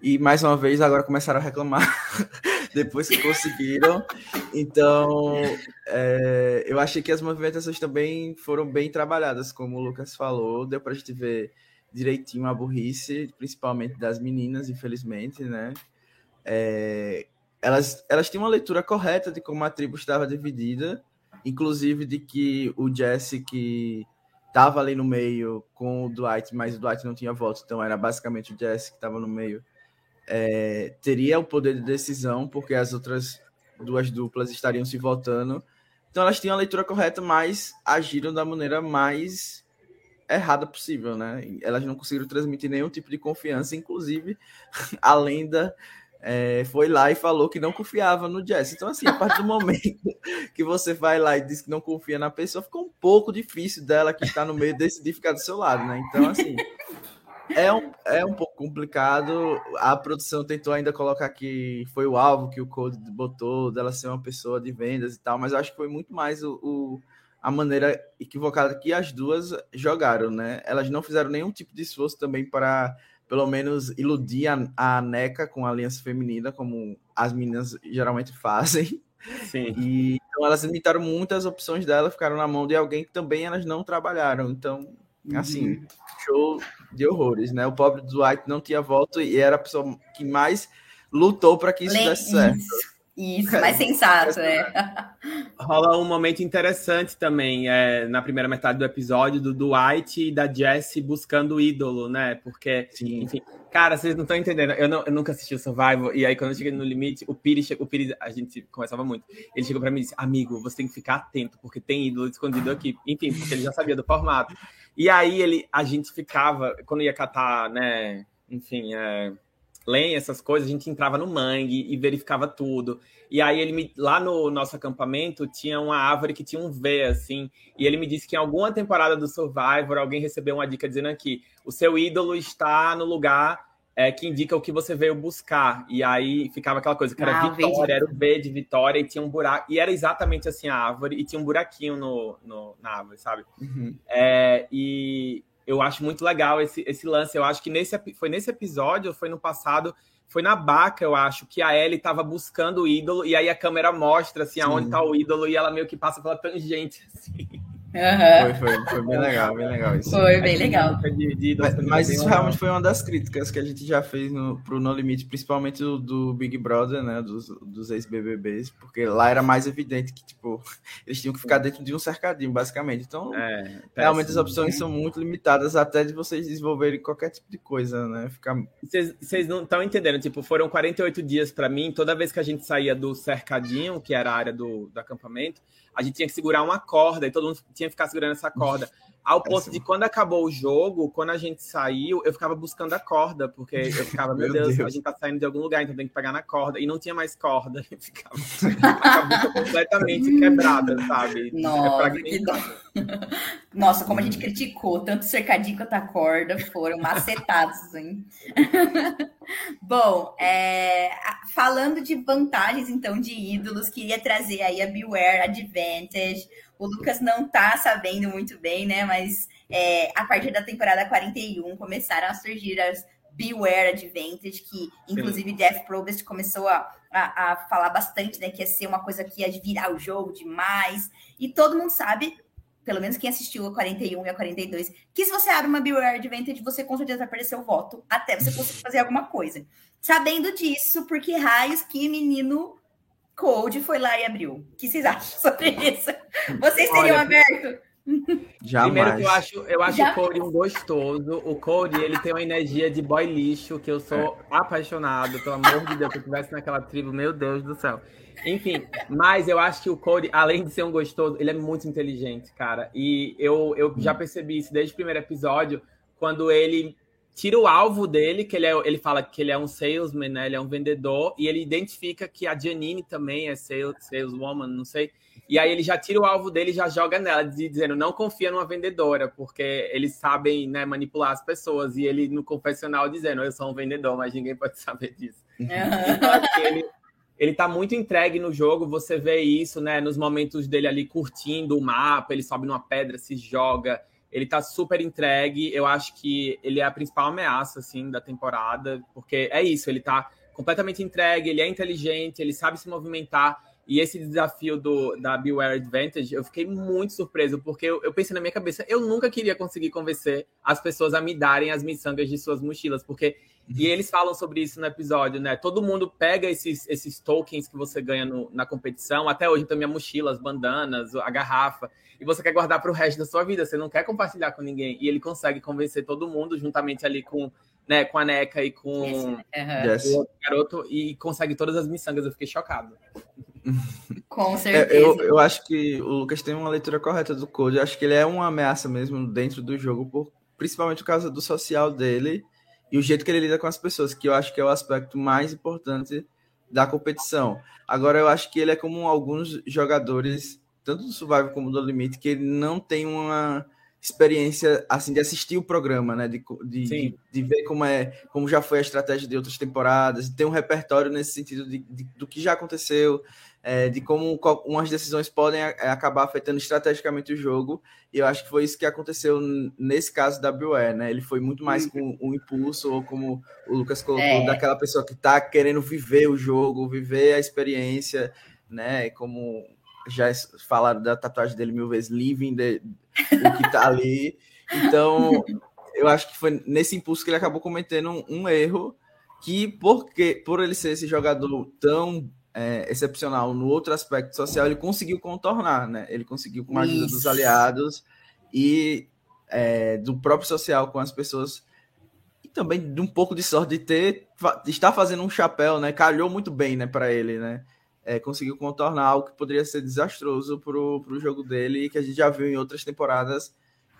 E mais uma vez agora começaram a reclamar depois que conseguiram. Então, é, eu achei que as movimentações também foram bem trabalhadas, como o Lucas falou. Deu para a gente ver direitinho a burrice, principalmente das meninas, infelizmente, né? É, elas, elas tinham uma leitura correta de como a tribo estava dividida, inclusive de que o Jesse, que estava ali no meio com o Dwight, mas o Dwight não tinha voto, então era basicamente o Jesse que estava no meio é, teria o poder de decisão, porque as outras duas duplas estariam se votando. Então elas tinham a leitura correta, mas agiram da maneira mais errada possível, né? Elas não conseguiram transmitir nenhum tipo de confiança, inclusive a lenda é, foi lá e falou que não confiava no Jess. Então, assim, a partir do momento que você vai lá e diz que não confia na pessoa, fica um pouco difícil dela que está no meio decidir ficar do seu lado, né? Então, assim, é um, é um pouco complicado. A produção tentou ainda colocar que foi o alvo que o Code botou, dela ser uma pessoa de vendas e tal, mas eu acho que foi muito mais o, o a maneira equivocada que as duas jogaram, né? Elas não fizeram nenhum tipo de esforço também para, pelo menos, iludir a, a NECA com a aliança feminina, como as meninas geralmente fazem. Sim. E então elas limitaram muitas opções dela, ficaram na mão de alguém que também elas não trabalharam. Então, assim, uhum. show de horrores, né? O pobre Dwight não tinha voto e era a pessoa que mais lutou para que isso Le... desse certo. Isso, mais sensato, é. Rola um momento interessante também é, na primeira metade do episódio do Dwight e da Jessie buscando o ídolo, né? Porque, Sim. enfim, cara, vocês não estão entendendo. Eu, não, eu nunca assisti o Survival, e aí quando eu cheguei no limite, o Pires, o Pires, a gente conversava muito. Ele chegou para mim e disse: Amigo, você tem que ficar atento, porque tem ídolo escondido aqui. Enfim, porque ele já sabia do formato. E aí ele, a gente ficava, quando ia catar, né, enfim, é, lenha, essas coisas, a gente entrava no mangue e verificava tudo. E aí ele me, lá no nosso acampamento tinha uma árvore que tinha um V assim, e ele me disse que em alguma temporada do Survivor alguém recebeu uma dica dizendo aqui: o seu ídolo está no lugar é, que indica o que você veio buscar. E aí ficava aquela coisa que era ah, Vitória, era o V de Vitória, e tinha um buraco. E era exatamente assim a árvore, e tinha um buraquinho no, no na árvore, sabe? Uhum. É, e eu acho muito legal esse, esse lance. Eu acho que nesse, foi nesse episódio, foi no passado, foi na Baca, eu acho, que a Ellie estava buscando o ídolo, e aí a câmera mostra assim, aonde está o ídolo, e ela meio que passa pela tangente, assim. Uhum. Foi, foi, foi, bem legal, bem legal isso. Foi bem legal. De, de mas, mas isso legal. realmente foi uma das críticas que a gente já fez no, pro No Limite, principalmente do, do Big Brother, né? Dos, dos ex-BBBs, porque lá era mais evidente que, tipo, eles tinham que ficar dentro de um cercadinho, basicamente. Então, é, realmente as opções são muito limitadas até de vocês desenvolverem qualquer tipo de coisa, né? Ficar... Vocês não estão entendendo, tipo, foram 48 dias para mim, toda vez que a gente saía do cercadinho, que era a área do, do acampamento, a gente tinha que segurar uma corda e todo mundo tinha que ficar segurando essa corda. Ao ponto de quando acabou o jogo, quando a gente saiu, eu ficava buscando a corda, porque eu ficava, meu, meu Deus, Deus, a gente tá saindo de algum lugar, então tem que pegar na corda. E não tinha mais corda. E ficava a completamente quebrada, sabe? Nossa, que dó. Nossa, como a gente criticou, tanto o cercadinho quanto a corda foram macetados, hein? Bom, é, falando de vantagens, então, de ídolos, queria trazer aí a Beware Advantage, o Lucas não tá sabendo muito bem, né? Mas é, a partir da temporada 41 começaram a surgir as Beware Advantage, que inclusive Sim. Jeff Probst começou a, a, a, falar bastante, né? Que ia ser uma coisa que ia virar o jogo demais. E todo mundo sabe, pelo menos quem assistiu a 41 e a 42, que se você abre uma Beware Advantage, você com certeza vai perder seu voto até você conseguir fazer alguma coisa. Sabendo disso, porque raios que menino Code foi lá e abriu. O que vocês acham sobre isso? Vocês teriam Olha, aberto? Jamais. Primeiro eu acho, eu acho o Cody um gostoso. O Cody, ele tem uma energia de boy lixo que eu sou apaixonado, pelo amor de Deus, se eu estivesse naquela tribo, meu Deus do céu. Enfim, mas eu acho que o Cody, além de ser um gostoso, ele é muito inteligente, cara. E eu, eu já percebi isso desde o primeiro episódio, quando ele tira o alvo dele, que ele, é, ele fala que ele é um salesman, né? Ele é um vendedor, e ele identifica que a Janine também é sales, saleswoman, não sei. E aí ele já tira o alvo dele e já joga nela, dizendo não confia numa vendedora, porque eles sabem né, manipular as pessoas. E ele no confessional dizendo, eu sou um vendedor, mas ninguém pode saber disso. então, assim, ele, ele tá muito entregue no jogo, você vê isso, né? Nos momentos dele ali curtindo o mapa, ele sobe numa pedra, se joga. Ele tá super entregue. Eu acho que ele é a principal ameaça, assim, da temporada, porque é isso, ele tá completamente entregue, ele é inteligente, ele sabe se movimentar. E esse desafio do, da Beware Advantage, eu fiquei muito surpreso, porque eu, eu, pensei na minha cabeça, eu nunca queria conseguir convencer as pessoas a me darem as miçangas de suas mochilas, porque. E uhum. eles falam sobre isso no episódio, né? Todo mundo pega esses, esses tokens que você ganha no, na competição. Até hoje também a mochila, as bandanas, a garrafa e você quer guardar para o resto da sua vida, você não quer compartilhar com ninguém. E ele consegue convencer todo mundo, juntamente ali com, né, com a Neca e com uhum. o garoto, e consegue todas as miçangas. Eu fiquei chocado. Com certeza. É, eu, eu acho que o Lucas tem uma leitura correta do Code. Eu acho que ele é uma ameaça mesmo dentro do jogo, por, principalmente por causa do social dele e o jeito que ele lida com as pessoas, que eu acho que é o aspecto mais importante da competição. Agora, eu acho que ele é como alguns jogadores tanto do Survival como do Limite, que ele não tem uma experiência assim de assistir o programa, né? De, de, de, de, ver como é, como já foi a estratégia de outras temporadas, de ter um repertório nesse sentido de, de do que já aconteceu, é, de como umas decisões podem é, acabar afetando estrategicamente o jogo. E eu acho que foi isso que aconteceu nesse caso da WE, né? Ele foi muito mais com um impulso, ou como o Lucas colocou, é. daquela pessoa que está querendo viver o jogo, viver a experiência, né? Como já falaram da tatuagem dele mil vezes, living the, o que tá ali. Então, eu acho que foi nesse impulso que ele acabou cometendo um, um erro que, porque, por ele ser esse jogador tão é, excepcional no outro aspecto social, ele conseguiu contornar, né? Ele conseguiu, com a ajuda Isso. dos aliados e é, do próprio social com as pessoas e também de um pouco de sorte de ter de estar fazendo um chapéu, né? Calhou muito bem, né, para ele, né? É, conseguiu contornar algo que poderia ser desastroso para o jogo dele e que a gente já viu em outras temporadas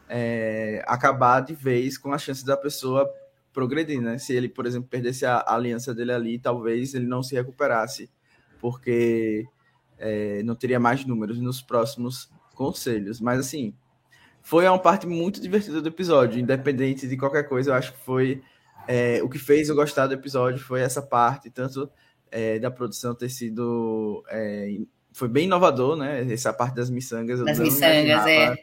é, acabar de vez com a chance da pessoa progredir, né? Se ele, por exemplo, perdesse a, a aliança dele ali, talvez ele não se recuperasse, porque é, não teria mais números nos próximos conselhos. Mas assim, foi uma parte muito divertida do episódio, independente de qualquer coisa, eu acho que foi é, o que fez eu gostar do episódio foi essa parte, tanto é, da produção ter sido. É, foi bem inovador, né? Essa parte das miçangas. Das miçangas, é.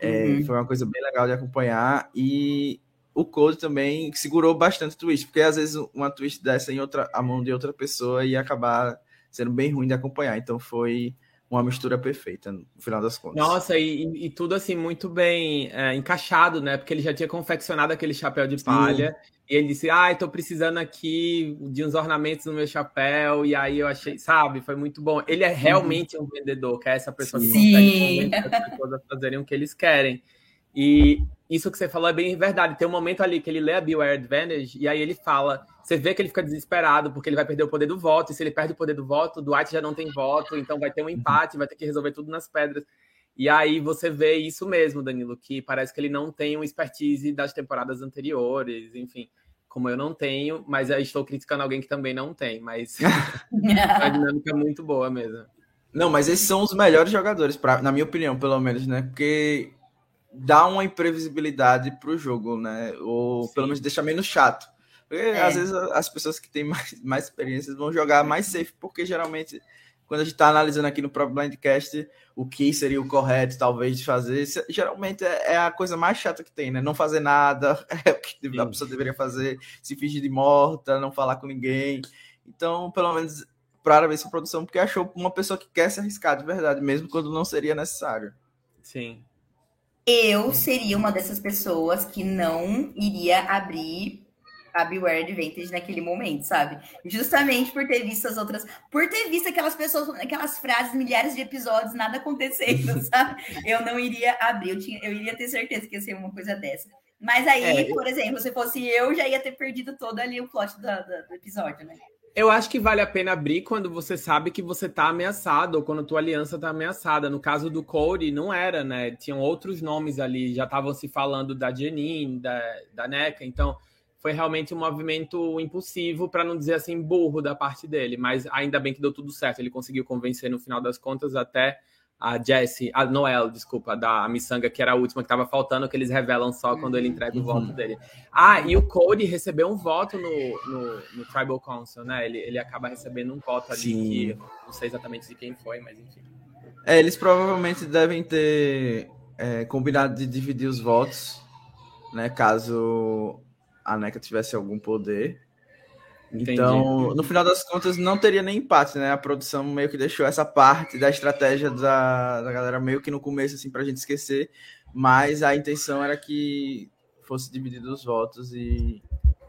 é uhum. Foi uma coisa bem legal de acompanhar. E o Code também segurou bastante o twist, porque às vezes uma twist dessa em outra, a mão de outra pessoa ia acabar sendo bem ruim de acompanhar. Então foi uma mistura perfeita, no final das contas. Nossa, e, e tudo assim, muito bem é, encaixado, né? Porque ele já tinha confeccionado aquele chapéu de palha. Sim. E ele disse, ah, estou precisando aqui de uns ornamentos no meu chapéu. E aí eu achei, sabe, foi muito bom. Ele é realmente um vendedor, que é essa pessoa que Sim. consegue as pessoas fazerem o que eles querem. E isso que você falou é bem verdade. Tem um momento ali que ele lê a Beware Advantage e aí ele fala. Você vê que ele fica desesperado porque ele vai perder o poder do voto. E se ele perde o poder do voto, Dwight já não tem voto, então vai ter um uhum. empate, vai ter que resolver tudo nas pedras. E aí você vê isso mesmo, Danilo, que parece que ele não tem um expertise das temporadas anteriores, enfim, como eu não tenho, mas eu estou criticando alguém que também não tem, mas é uma dinâmica muito boa mesmo. Não, mas esses são os melhores jogadores, pra, na minha opinião, pelo menos, né? Porque dá uma imprevisibilidade para o jogo, né? Ou Sim. pelo menos deixa menos chato. Porque é. às vezes as pessoas que têm mais, mais experiências vão jogar mais safe, porque geralmente, quando a gente está analisando aqui no próprio Blindcast, o que seria o correto, talvez, de fazer, geralmente é, é a coisa mais chata que tem, né? Não fazer nada, é o que Sim. a pessoa deveria fazer, se fingir de morta, não falar com ninguém. Então, pelo menos, para ver essa produção, porque achou uma pessoa que quer se arriscar de verdade, mesmo quando não seria necessário. Sim, eu seria uma dessas pessoas que não iria abrir a Beware Advantage naquele momento, sabe? Justamente por ter visto as outras, por ter visto aquelas pessoas, aquelas frases, milhares de episódios, nada acontecendo, sabe? Eu não iria abrir, eu, tinha, eu iria ter certeza que ia ser uma coisa dessa. Mas aí, é, por exemplo, se fosse eu, já ia ter perdido todo ali o plot do, do, do episódio, né? Eu acho que vale a pena abrir quando você sabe que você está ameaçado ou quando tua aliança está ameaçada. No caso do Cody, não era, né? Tinham outros nomes ali, já estavam se falando da Janine, da, da NECA, então foi realmente um movimento impulsivo, para não dizer assim, burro da parte dele. Mas ainda bem que deu tudo certo. Ele conseguiu convencer no final das contas até a Jessie, a Noel, desculpa, da Missanga, que era a última que estava faltando, que eles revelam só quando ele entrega o voto dele. Ah, e o Cody recebeu um voto no, no, no, Tribal Council, né? Ele, ele acaba recebendo um voto ali Sim. que não sei exatamente de quem foi, mas enfim. É, eles provavelmente devem ter é, combinado de dividir os votos, né? Caso a NECA tivesse algum poder. Entendi. Então, no final das contas, não teria nem empate, né? A produção meio que deixou essa parte da estratégia da, da galera meio que no começo, assim, pra gente esquecer. Mas a intenção era que fosse dividido os votos e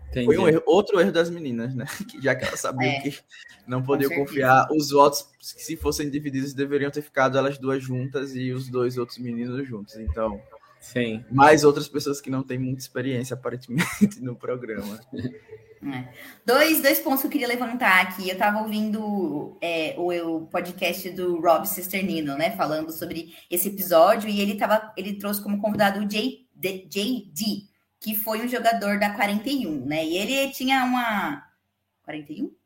Entendi. foi um erro, outro erro das meninas, né? Que já que elas sabiam é, que não podiam confiar, os votos, se fossem divididos, deveriam ter ficado elas duas juntas e os dois outros meninos juntos. Então, Sim. mais outras pessoas que não têm muita experiência, aparentemente, no programa. É. Dois, dois pontos que eu queria levantar aqui. Eu estava ouvindo é, o, o, podcast do Rob Cisternino, né? Falando sobre esse episódio, e ele, tava, ele trouxe como convidado o J, JD, que foi um jogador da 41, né? E ele tinha uma. 41?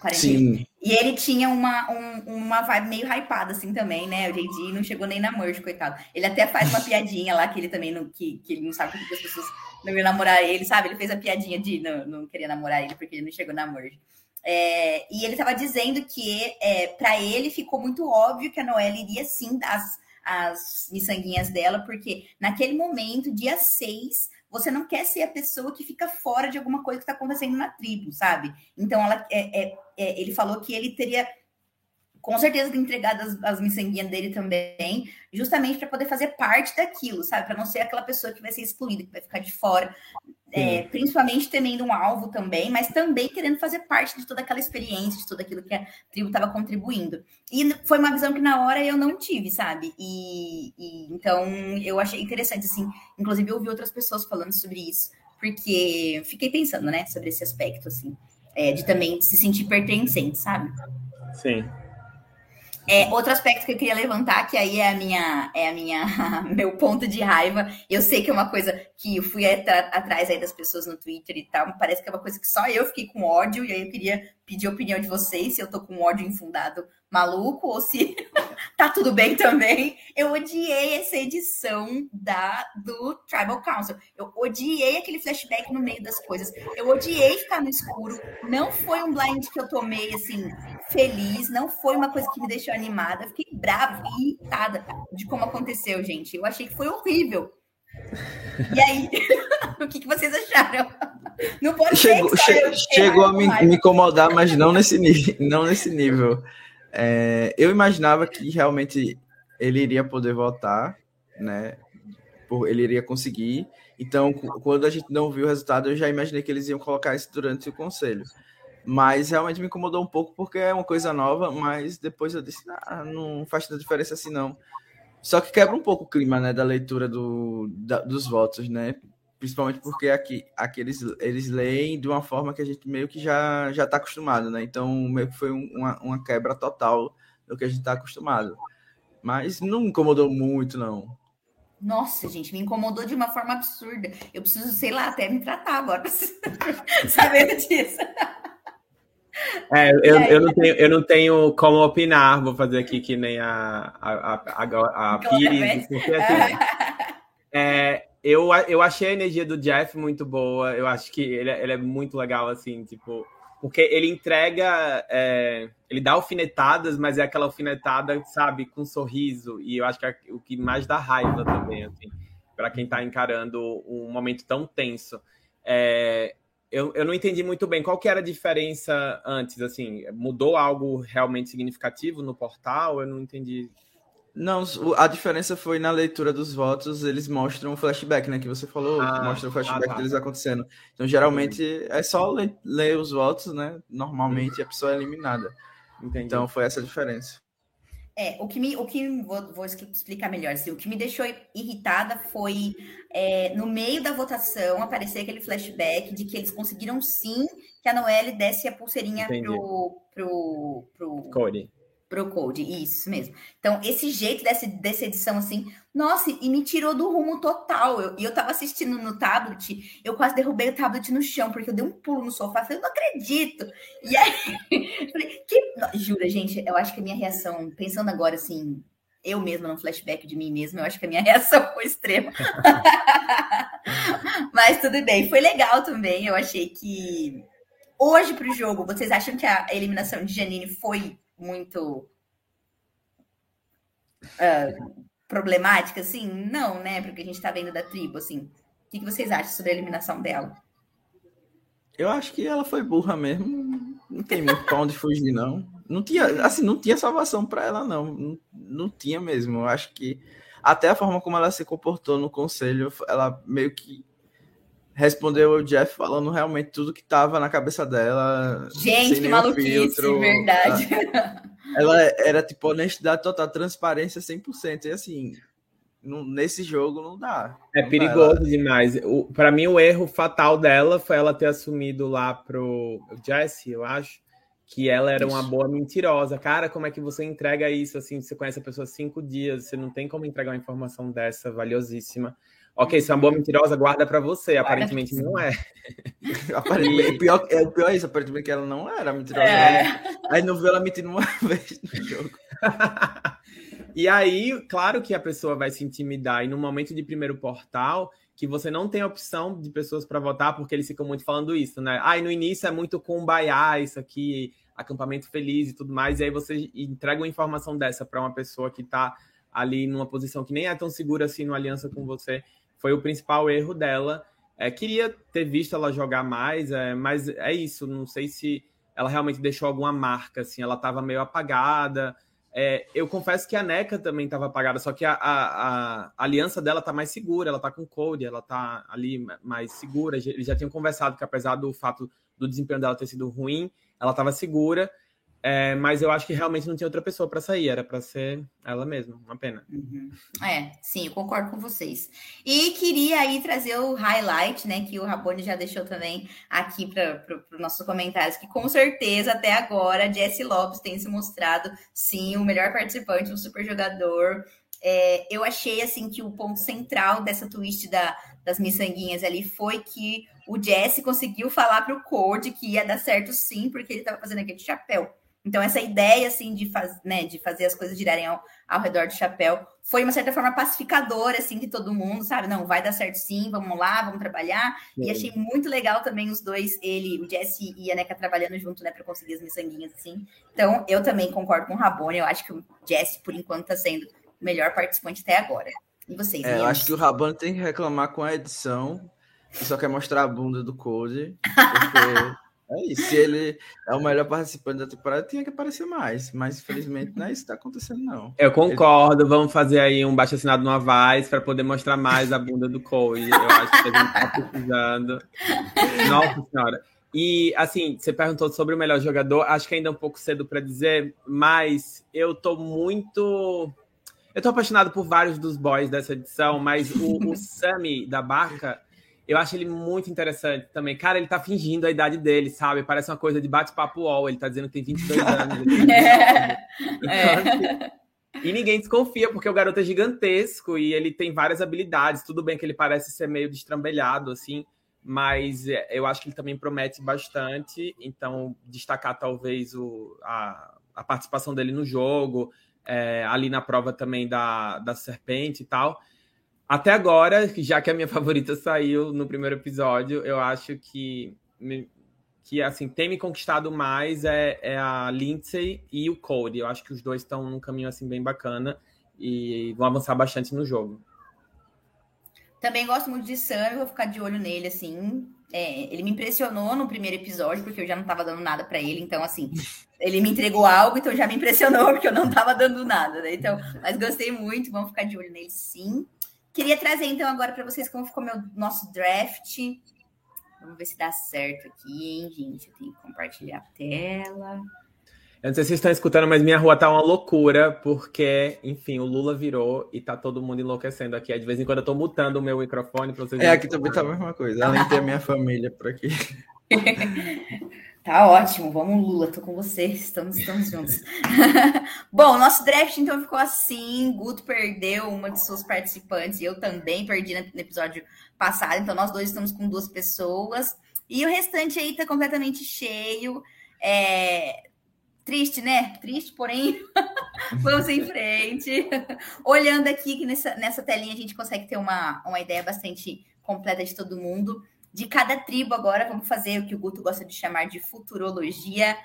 41. Sim. E ele tinha uma, um, uma vibe meio hypada, assim, também, né? O JD não chegou nem na merge, coitado. Ele até faz uma piadinha lá que ele também não, que, que ele não sabe porque as pessoas não iam namorar ele, sabe? Ele fez a piadinha de não, não queria namorar ele porque ele não chegou na merge. É, e ele estava dizendo que é, para ele ficou muito óbvio que a Noelle iria sim dar as, as miçanguinhas dela, porque naquele momento, dia 6, você não quer ser a pessoa que fica fora de alguma coisa que está acontecendo na tribo, sabe? Então, ela, é, é, é, ele falou que ele teria com certeza entregado as, as miçanguinhas dele também, justamente para poder fazer parte daquilo, sabe? Para não ser aquela pessoa que vai ser excluída, que vai ficar de fora. É, principalmente temendo um alvo também, mas também querendo fazer parte de toda aquela experiência, de tudo aquilo que a tribo estava contribuindo. E foi uma visão que na hora eu não tive, sabe? E, e, então eu achei interessante, assim, inclusive eu ouvi outras pessoas falando sobre isso, porque fiquei pensando, né, sobre esse aspecto, assim, é, de também se sentir pertencente, sabe? Sim. É, outro aspecto que eu queria levantar, que aí é a minha, é a minha, meu ponto de raiva. Eu sei que é uma coisa que eu fui atrás aí das pessoas no Twitter e tal. Parece que é uma coisa que só eu fiquei com ódio, e aí eu queria pedir a opinião de vocês, se eu tô com ódio infundado maluco ou se tá tudo bem também. Eu odiei essa edição da do Tribal Council. Eu odiei aquele flashback no meio das coisas. Eu odiei ficar no escuro. Não foi um blind que eu tomei assim feliz, não foi uma coisa que me deixou animada. Fiquei brava e irritada de como aconteceu, gente. Eu achei que foi horrível. E aí, o que, que vocês acharam? Não pode chegou, che chegou a me, me, incomodar, mas não nesse nível, não nesse nível. É, eu imaginava que realmente ele iria poder votar, né? Ele iria conseguir. Então, quando a gente não viu o resultado, eu já imaginei que eles iam colocar isso durante o conselho. Mas realmente me incomodou um pouco porque é uma coisa nova, mas depois eu disse, ah, não faz tanta diferença assim não. Só que quebra um pouco o clima, né, da leitura do, da, dos votos, né? Principalmente porque aqui, aqui eles, eles leem de uma forma que a gente meio que já já está acostumado, né? Então meio que foi uma, uma quebra total do que a gente está acostumado. Mas não me incomodou muito, não. Nossa, gente, me incomodou de uma forma absurda. Eu preciso, sei lá, até me tratar agora, sabendo disso. É, eu, eu, não tenho, eu não tenho como opinar, vou fazer aqui que nem a, a, a, a, a Pires, porque assim, é, eu, eu achei a energia do Jeff muito boa. Eu acho que ele, ele é muito legal, assim, tipo. Porque ele entrega. É, ele dá alfinetadas, mas é aquela alfinetada, sabe, com um sorriso. E eu acho que é o que mais dá raiva também, assim, para quem tá encarando um momento tão tenso. É, eu, eu não entendi muito bem qual que era a diferença antes, assim, mudou algo realmente significativo no portal? Eu não entendi não, a diferença foi na leitura dos votos, eles mostram o flashback, né? Que você falou, ah, mostra o flashback ah, tá. deles acontecendo. Então, geralmente, é só ler, ler os votos, né? Normalmente a pessoa é eliminada. Entendi. Então, foi essa a diferença. É, o que me, o que vou, vou explicar melhor, assim, o que me deixou irritada foi é, no meio da votação aparecer aquele flashback de que eles conseguiram sim que a Noelle desse a pulseirinha Entendi. pro, pro, pro Cody. Procode, isso mesmo. Então, esse jeito dessa, dessa edição, assim, nossa, e me tirou do rumo total. Eu, e eu tava assistindo no tablet, eu quase derrubei o tablet no chão, porque eu dei um pulo no sofá, falei, eu não acredito. E aí, falei, que... Jura, gente, eu acho que a minha reação, pensando agora, assim, eu mesma no flashback de mim mesma, eu acho que a minha reação foi extrema. Mas tudo bem, foi legal também. Eu achei que hoje para o jogo, vocês acham que a eliminação de Janine foi muito uh, problemática, assim? Não, né? Porque a gente tá vendo da tribo, assim. O que, que vocês acham sobre a eliminação dela? Eu acho que ela foi burra mesmo. Não tem muito pra onde fugir, não. Não tinha, assim, não tinha salvação para ela, não. não. Não tinha mesmo. Eu acho que até a forma como ela se comportou no conselho, ela meio que respondeu o Jeff falando realmente tudo que tava na cabeça dela. Gente, que maluquice, filtro. verdade. Ela era tipo honestidade total, transparência 100%. E assim, no, nesse jogo não dá. É não perigoso dá, ela... demais. Para mim, o erro fatal dela foi ela ter assumido lá pro Jesse, eu acho, que ela era uma boa mentirosa. Cara, como é que você entrega isso assim? Você conhece a pessoa cinco dias, você não tem como entregar uma informação dessa valiosíssima. Ok, se é uma boa mentirosa, guarda para você. Aparentemente não é. aparentemente, pior, é o pior é isso, aparentemente que ela não era mentirosa. É. Aí não viu ela mentindo uma vez no jogo. e aí, claro que a pessoa vai se intimidar. E no momento de primeiro portal, que você não tem opção de pessoas para votar, porque eles ficam muito falando isso, né? Ah, e no início é muito cumbaiá, isso aqui, acampamento feliz e tudo mais. E aí você entrega uma informação dessa para uma pessoa que está ali numa posição que nem é tão segura assim no aliança com você foi o principal erro dela. É, queria ter visto ela jogar mais, é, mas é isso. Não sei se ela realmente deixou alguma marca, assim. Ela estava meio apagada. É, eu confesso que a NECA também estava apagada, só que a, a, a, aliança dela está mais segura, ela está com o Cody, ela está ali mais segura. Eles já tinham conversado que apesar do fato do desempenho dela ter sido ruim, ela estava segura. É, mas eu acho que realmente não tinha outra pessoa para sair, era para ser ela mesma, uma pena. Uhum. É, sim, eu concordo com vocês. E queria aí trazer o highlight, né, que o Rabone já deixou também aqui para os nossos comentários, que com certeza até agora Jesse Lopes tem se mostrado, sim, o melhor participante, um super jogador. É, eu achei assim que o ponto central dessa twist da, das miçanguinhas ali foi que o Jesse conseguiu falar para o Code que ia dar certo sim, porque ele estava fazendo aquele chapéu. Então, essa ideia, assim, de, faz, né, de fazer as coisas girarem ao, ao redor do chapéu foi, uma certa forma, pacificadora, assim, de todo mundo, sabe? Não, vai dar certo sim, vamos lá, vamos trabalhar. Sim. E achei muito legal também os dois, ele, o Jesse e a Neca trabalhando junto, né, para conseguir as miçanguinhas, assim. Então, eu também concordo com o Rabone, eu acho que o Jesse, por enquanto, está sendo o melhor participante até agora. E vocês, é, Eu acho que o Rabone tem que reclamar com a edição, que só quer mostrar a bunda do Code, porque... É isso. Se ele é o melhor participante da temporada, tinha que aparecer mais. Mas infelizmente não é isso que está acontecendo, não. Eu concordo. Vamos fazer aí um baixo assinado no Avaz para poder mostrar mais a bunda do Cole. Eu acho que a gente está precisando. Nossa senhora. E assim, você perguntou sobre o melhor jogador. Acho que ainda é um pouco cedo para dizer, mas eu tô muito. Eu tô apaixonado por vários dos boys dessa edição, mas o, o Sammy da Barca eu acho ele muito interessante também. Cara, ele tá fingindo a idade dele, sabe? Parece uma coisa de bate-papo UOL. Ele tá dizendo que tem 22 anos. é. Então, é. Assim, e ninguém desconfia, porque o garoto é gigantesco e ele tem várias habilidades. Tudo bem que ele parece ser meio destrambelhado, assim, mas é, eu acho que ele também promete bastante. Então, destacar talvez o, a, a participação dele no jogo, é, ali na prova também da, da serpente e tal. Até agora, já que a minha favorita saiu no primeiro episódio, eu acho que, que assim, tem me conquistado mais é, é a Lindsay e o Cody. Eu acho que os dois estão num caminho assim bem bacana e vão avançar bastante no jogo. Também gosto muito de Sam, vou ficar de olho nele, assim. É, ele me impressionou no primeiro episódio, porque eu já não estava dando nada para ele. Então, assim, ele me entregou algo, então já me impressionou, porque eu não estava dando nada, né? Então, mas gostei muito, vamos ficar de olho nele, sim. Queria trazer então agora para vocês como ficou meu nosso draft. Vamos ver se dá certo aqui, hein, gente? Eu tenho que compartilhar a tela. Eu não sei se vocês estão escutando, mas minha rua tá uma loucura, porque, enfim, o Lula virou e tá todo mundo enlouquecendo aqui. De vez em quando eu tô mutando o meu microfone para vocês. É, aqui também tá a mesma coisa, além de ter a minha família por aqui. Tá ótimo, vamos Lula, tô com você, estamos, estamos juntos. Bom, nosso draft então ficou assim, Guto perdeu uma de suas participantes, e eu também perdi no episódio passado, então nós dois estamos com duas pessoas, e o restante aí tá completamente cheio, é... triste, né? Triste, porém, vamos em frente. Olhando aqui, que nessa, nessa telinha a gente consegue ter uma, uma ideia bastante completa de todo mundo de cada tribo agora. Vamos fazer o que o Guto gosta de chamar de futurologia.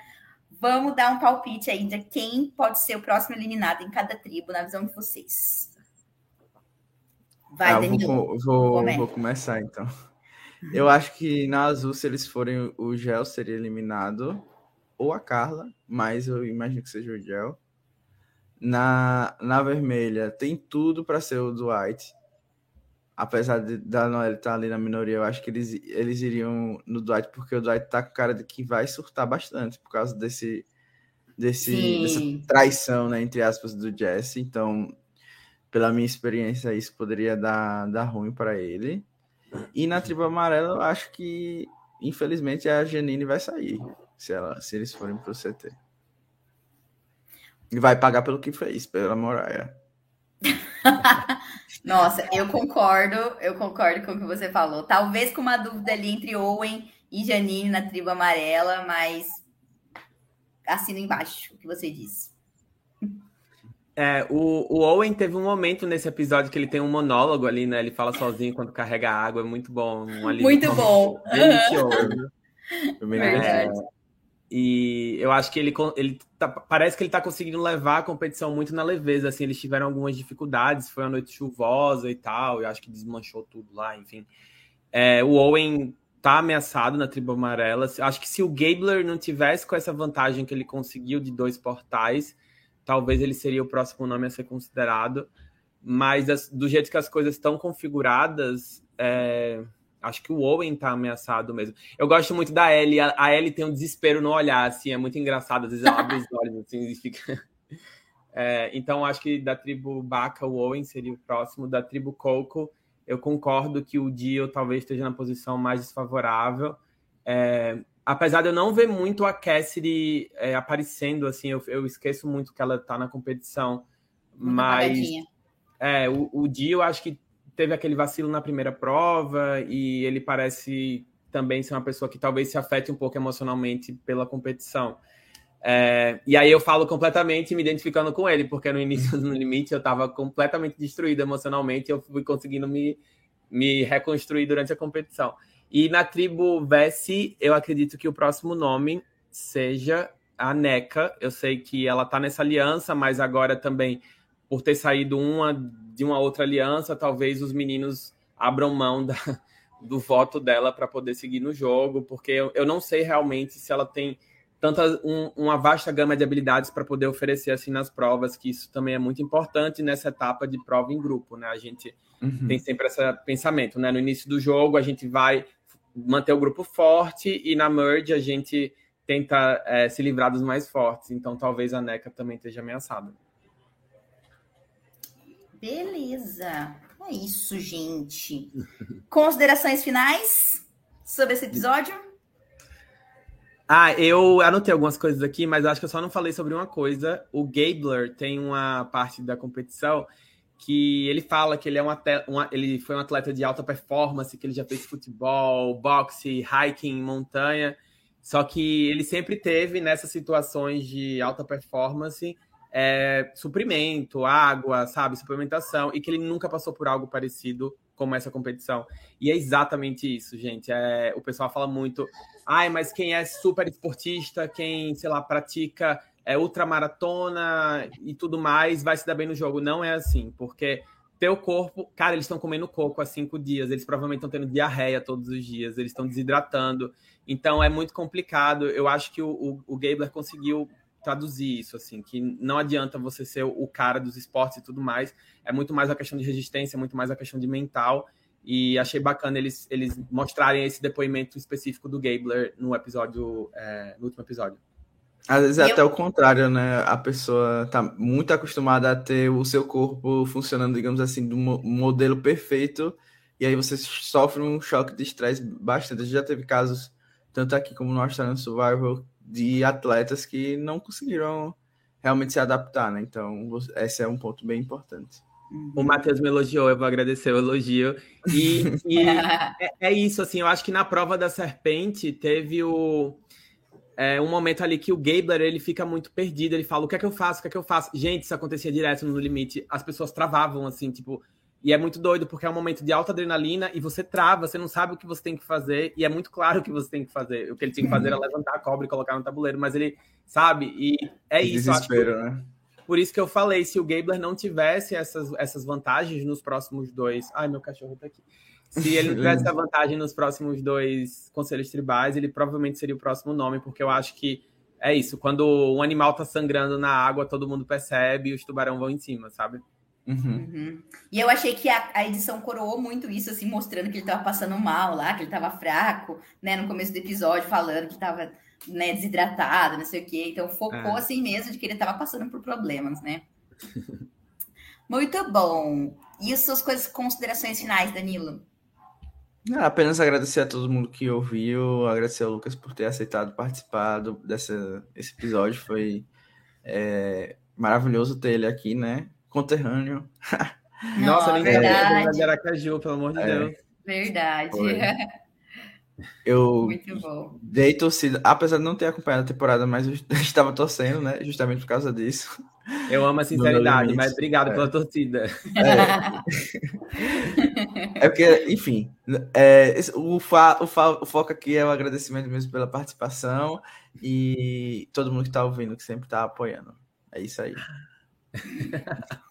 Vamos dar um palpite aí de quem pode ser o próximo eliminado em cada tribo, na visão de vocês. Vai, ah, Danilo. Vou, vou, vou, começar então. Eu acho que na azul, se eles forem, o Gel seria eliminado, ou a Carla, mas eu imagino que seja o Gel. Na, na vermelha, tem tudo para ser o Dwight apesar de, da Noelle estar ali na minoria, eu acho que eles, eles iriam no Dwight, porque o Dwight tá com cara de que vai surtar bastante por causa desse, desse dessa traição, né, entre aspas, do Jesse. Então, pela minha experiência, isso poderia dar, dar ruim para ele. E na tribo amarela, eu acho que, infelizmente, a Janine vai sair, se, ela, se eles forem pro CT. E vai pagar pelo que fez, pela Moraya. Nossa, eu concordo, eu concordo com o que você falou. Talvez com uma dúvida ali entre Owen e Janine na tribo amarela, mas assino embaixo o que você disse. É, o, o, Owen teve um momento nesse episódio que ele tem um monólogo ali, né? Ele fala sozinho quando carrega água, é muito bom. Um muito bom. Delicioso. Verdade. E eu acho que ele, ele tá, parece que ele está conseguindo levar a competição muito na leveza. Assim, eles tiveram algumas dificuldades, foi uma noite chuvosa e tal. Eu acho que desmanchou tudo lá, enfim. É, o Owen tá ameaçado na tribo amarela. Acho que se o Gabler não tivesse com essa vantagem que ele conseguiu de dois portais, talvez ele seria o próximo nome a ser considerado. Mas do jeito que as coisas estão configuradas, é, Acho que o Owen tá ameaçado mesmo. Eu gosto muito da Ellie. A Ellie tem um desespero no olhar, assim, é muito engraçado. Às vezes ela abre os olhos assim e fica. É, então, acho que da tribo Baca, o Owen seria o próximo. Da tribo Coco, eu concordo que o Dio talvez esteja na posição mais desfavorável. É, apesar de eu não ver muito a Cassidy é, aparecendo, assim, eu, eu, esqueço muito que ela tá na competição. Muito mas é, o, o Dio acho que teve aquele vacilo na primeira prova e ele parece também ser uma pessoa que talvez se afete um pouco emocionalmente pela competição. É, e aí eu falo completamente me identificando com ele, porque no início do limite eu estava completamente destruído emocionalmente, eu fui conseguindo me, me reconstruir durante a competição. E na tribo Vessi, eu acredito que o próximo nome seja a NECA. Eu sei que ela está nessa aliança, mas agora também, por ter saído uma de uma outra aliança, talvez os meninos abram mão da, do voto dela para poder seguir no jogo, porque eu, eu não sei realmente se ela tem tanta um, uma vasta gama de habilidades para poder oferecer assim nas provas, que isso também é muito importante nessa etapa de prova em grupo, né? A gente uhum. tem sempre esse pensamento, né? No início do jogo a gente vai manter o grupo forte e na merge a gente tenta é, se livrar dos mais fortes. Então talvez a NECA também esteja ameaçada. Beleza. É isso, gente. Considerações finais sobre esse episódio? Ah, eu anotei algumas coisas aqui, mas acho que eu só não falei sobre uma coisa. O Gabler tem uma parte da competição que ele fala que ele é um atleta, ele foi um atleta de alta performance, que ele já fez futebol, boxe, hiking, montanha. Só que ele sempre teve nessas situações de alta performance é, suprimento, água, sabe, suplementação, e que ele nunca passou por algo parecido como essa competição. E é exatamente isso, gente. É, o pessoal fala muito, ai, mas quem é super esportista, quem, sei lá, pratica é, ultramaratona e tudo mais, vai se dar bem no jogo. Não é assim, porque teu corpo, cara, eles estão comendo coco há cinco dias, eles provavelmente estão tendo diarreia todos os dias, eles estão desidratando. Então é muito complicado. Eu acho que o, o, o Gabler conseguiu traduzir isso, assim, que não adianta você ser o cara dos esportes e tudo mais, é muito mais a questão de resistência, é muito mais a questão de mental, e achei bacana eles, eles mostrarem esse depoimento específico do Gabler no episódio, é, no último episódio. Às vezes é até o contrário, né? A pessoa tá muito acostumada a ter o seu corpo funcionando, digamos assim, do modelo perfeito, e aí você sofre um choque de estresse bastante. A gente já teve casos, tanto aqui como no Australian Survival, de atletas que não conseguiram realmente se adaptar, né? Então, esse é um ponto bem importante. O Matheus me elogiou, eu vou agradecer o elogio. E, e é, é, isso, assim, eu acho que na prova da serpente teve o, é, um momento ali que o Gabler ele fica muito perdido, ele fala, o que é que eu faço, o que é que eu faço? Gente, isso acontecia direto no limite, as pessoas travavam, assim, tipo, e é muito doido, porque é um momento de alta adrenalina e você trava, você não sabe o que você tem que fazer, e é muito claro o que você tem que fazer. O que ele tinha que fazer era levantar a cobra e colocar no tabuleiro, mas ele sabe, e é isso. Desespero, né? Por isso que eu falei, se o Gabler não tivesse essas, essas vantagens nos próximos dois. Ai, meu cachorro tá aqui. Se ele não tivesse essa vantagem nos próximos dois conselhos tribais, ele provavelmente seria o próximo nome, porque eu acho que é isso. Quando um animal tá sangrando na água, todo mundo percebe e os tubarão vão em cima, sabe? Uhum. Uhum. E eu achei que a, a, edição coroou muito isso, assim, mostrando que ele tava passando mal lá, que ele tava fraco, né, no começo do episódio, falando que tava, né, desidratado, não sei o quê. Então focou, é. assim mesmo, de que ele tava passando por problemas, né? muito bom. E as suas coisas, considerações finais, Danilo? Ah, apenas agradecer a todo mundo que ouviu, agradecer ao Lucas por ter aceitado participar do, dessa, esse episódio. Foi é, maravilhoso ter ele aqui, né? Conterrâneo. Nossa, nem sabia de Aracaju, pelo amor de é. Deus. Verdade. Foi. Eu Muito bom. dei torcida, apesar de não ter acompanhado a temporada, mas eu estava torcendo, né? Justamente por causa disso. Eu amo a sinceridade, mas obrigado é. pela torcida. É, é porque, enfim, é, o, fa, o, fa, o foco aqui é o agradecimento mesmo pela participação e todo mundo que está ouvindo, que sempre está apoiando. É isso aí.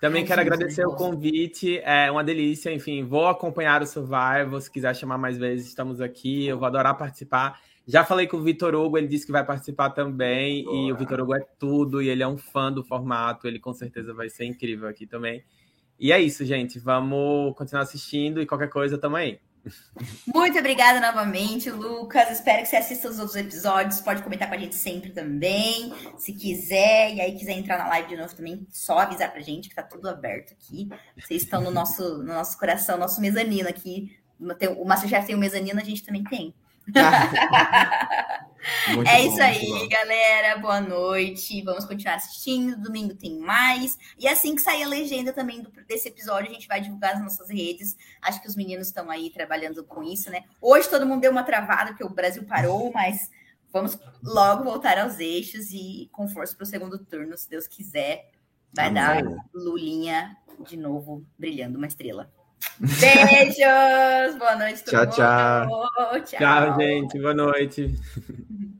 Também quero agradecer o convite, é uma delícia. Enfim, vou acompanhar o Survival. Se quiser chamar mais vezes, estamos aqui. Eu vou adorar participar. Já falei com o Vitor Hugo, ele disse que vai participar também. Boa. E o Vitor Hugo é tudo, e ele é um fã do formato. Ele com certeza vai ser incrível aqui também. E é isso, gente. Vamos continuar assistindo e qualquer coisa, tamo aí. Muito obrigada novamente, Lucas. Espero que você assista os outros episódios. Pode comentar com a gente sempre também, se quiser. E aí, quiser entrar na live de novo também, só avisar pra gente que tá tudo aberto aqui. Vocês estão no nosso, no nosso coração, nosso mezanino aqui. O Masterchef tem o mezanino, a gente também tem. é isso aí, galera. Boa noite. Vamos continuar assistindo. Domingo tem mais. E assim que sair a legenda também do, desse episódio, a gente vai divulgar nas nossas redes. Acho que os meninos estão aí trabalhando com isso, né? Hoje todo mundo deu uma travada, porque o Brasil parou, mas vamos logo voltar aos eixos e com força para o segundo turno, se Deus quiser. Vai dar. Lulinha de novo brilhando uma estrela. Beijos! Boa noite, tchau, tchau. tchau. Tchau, gente. Boa noite.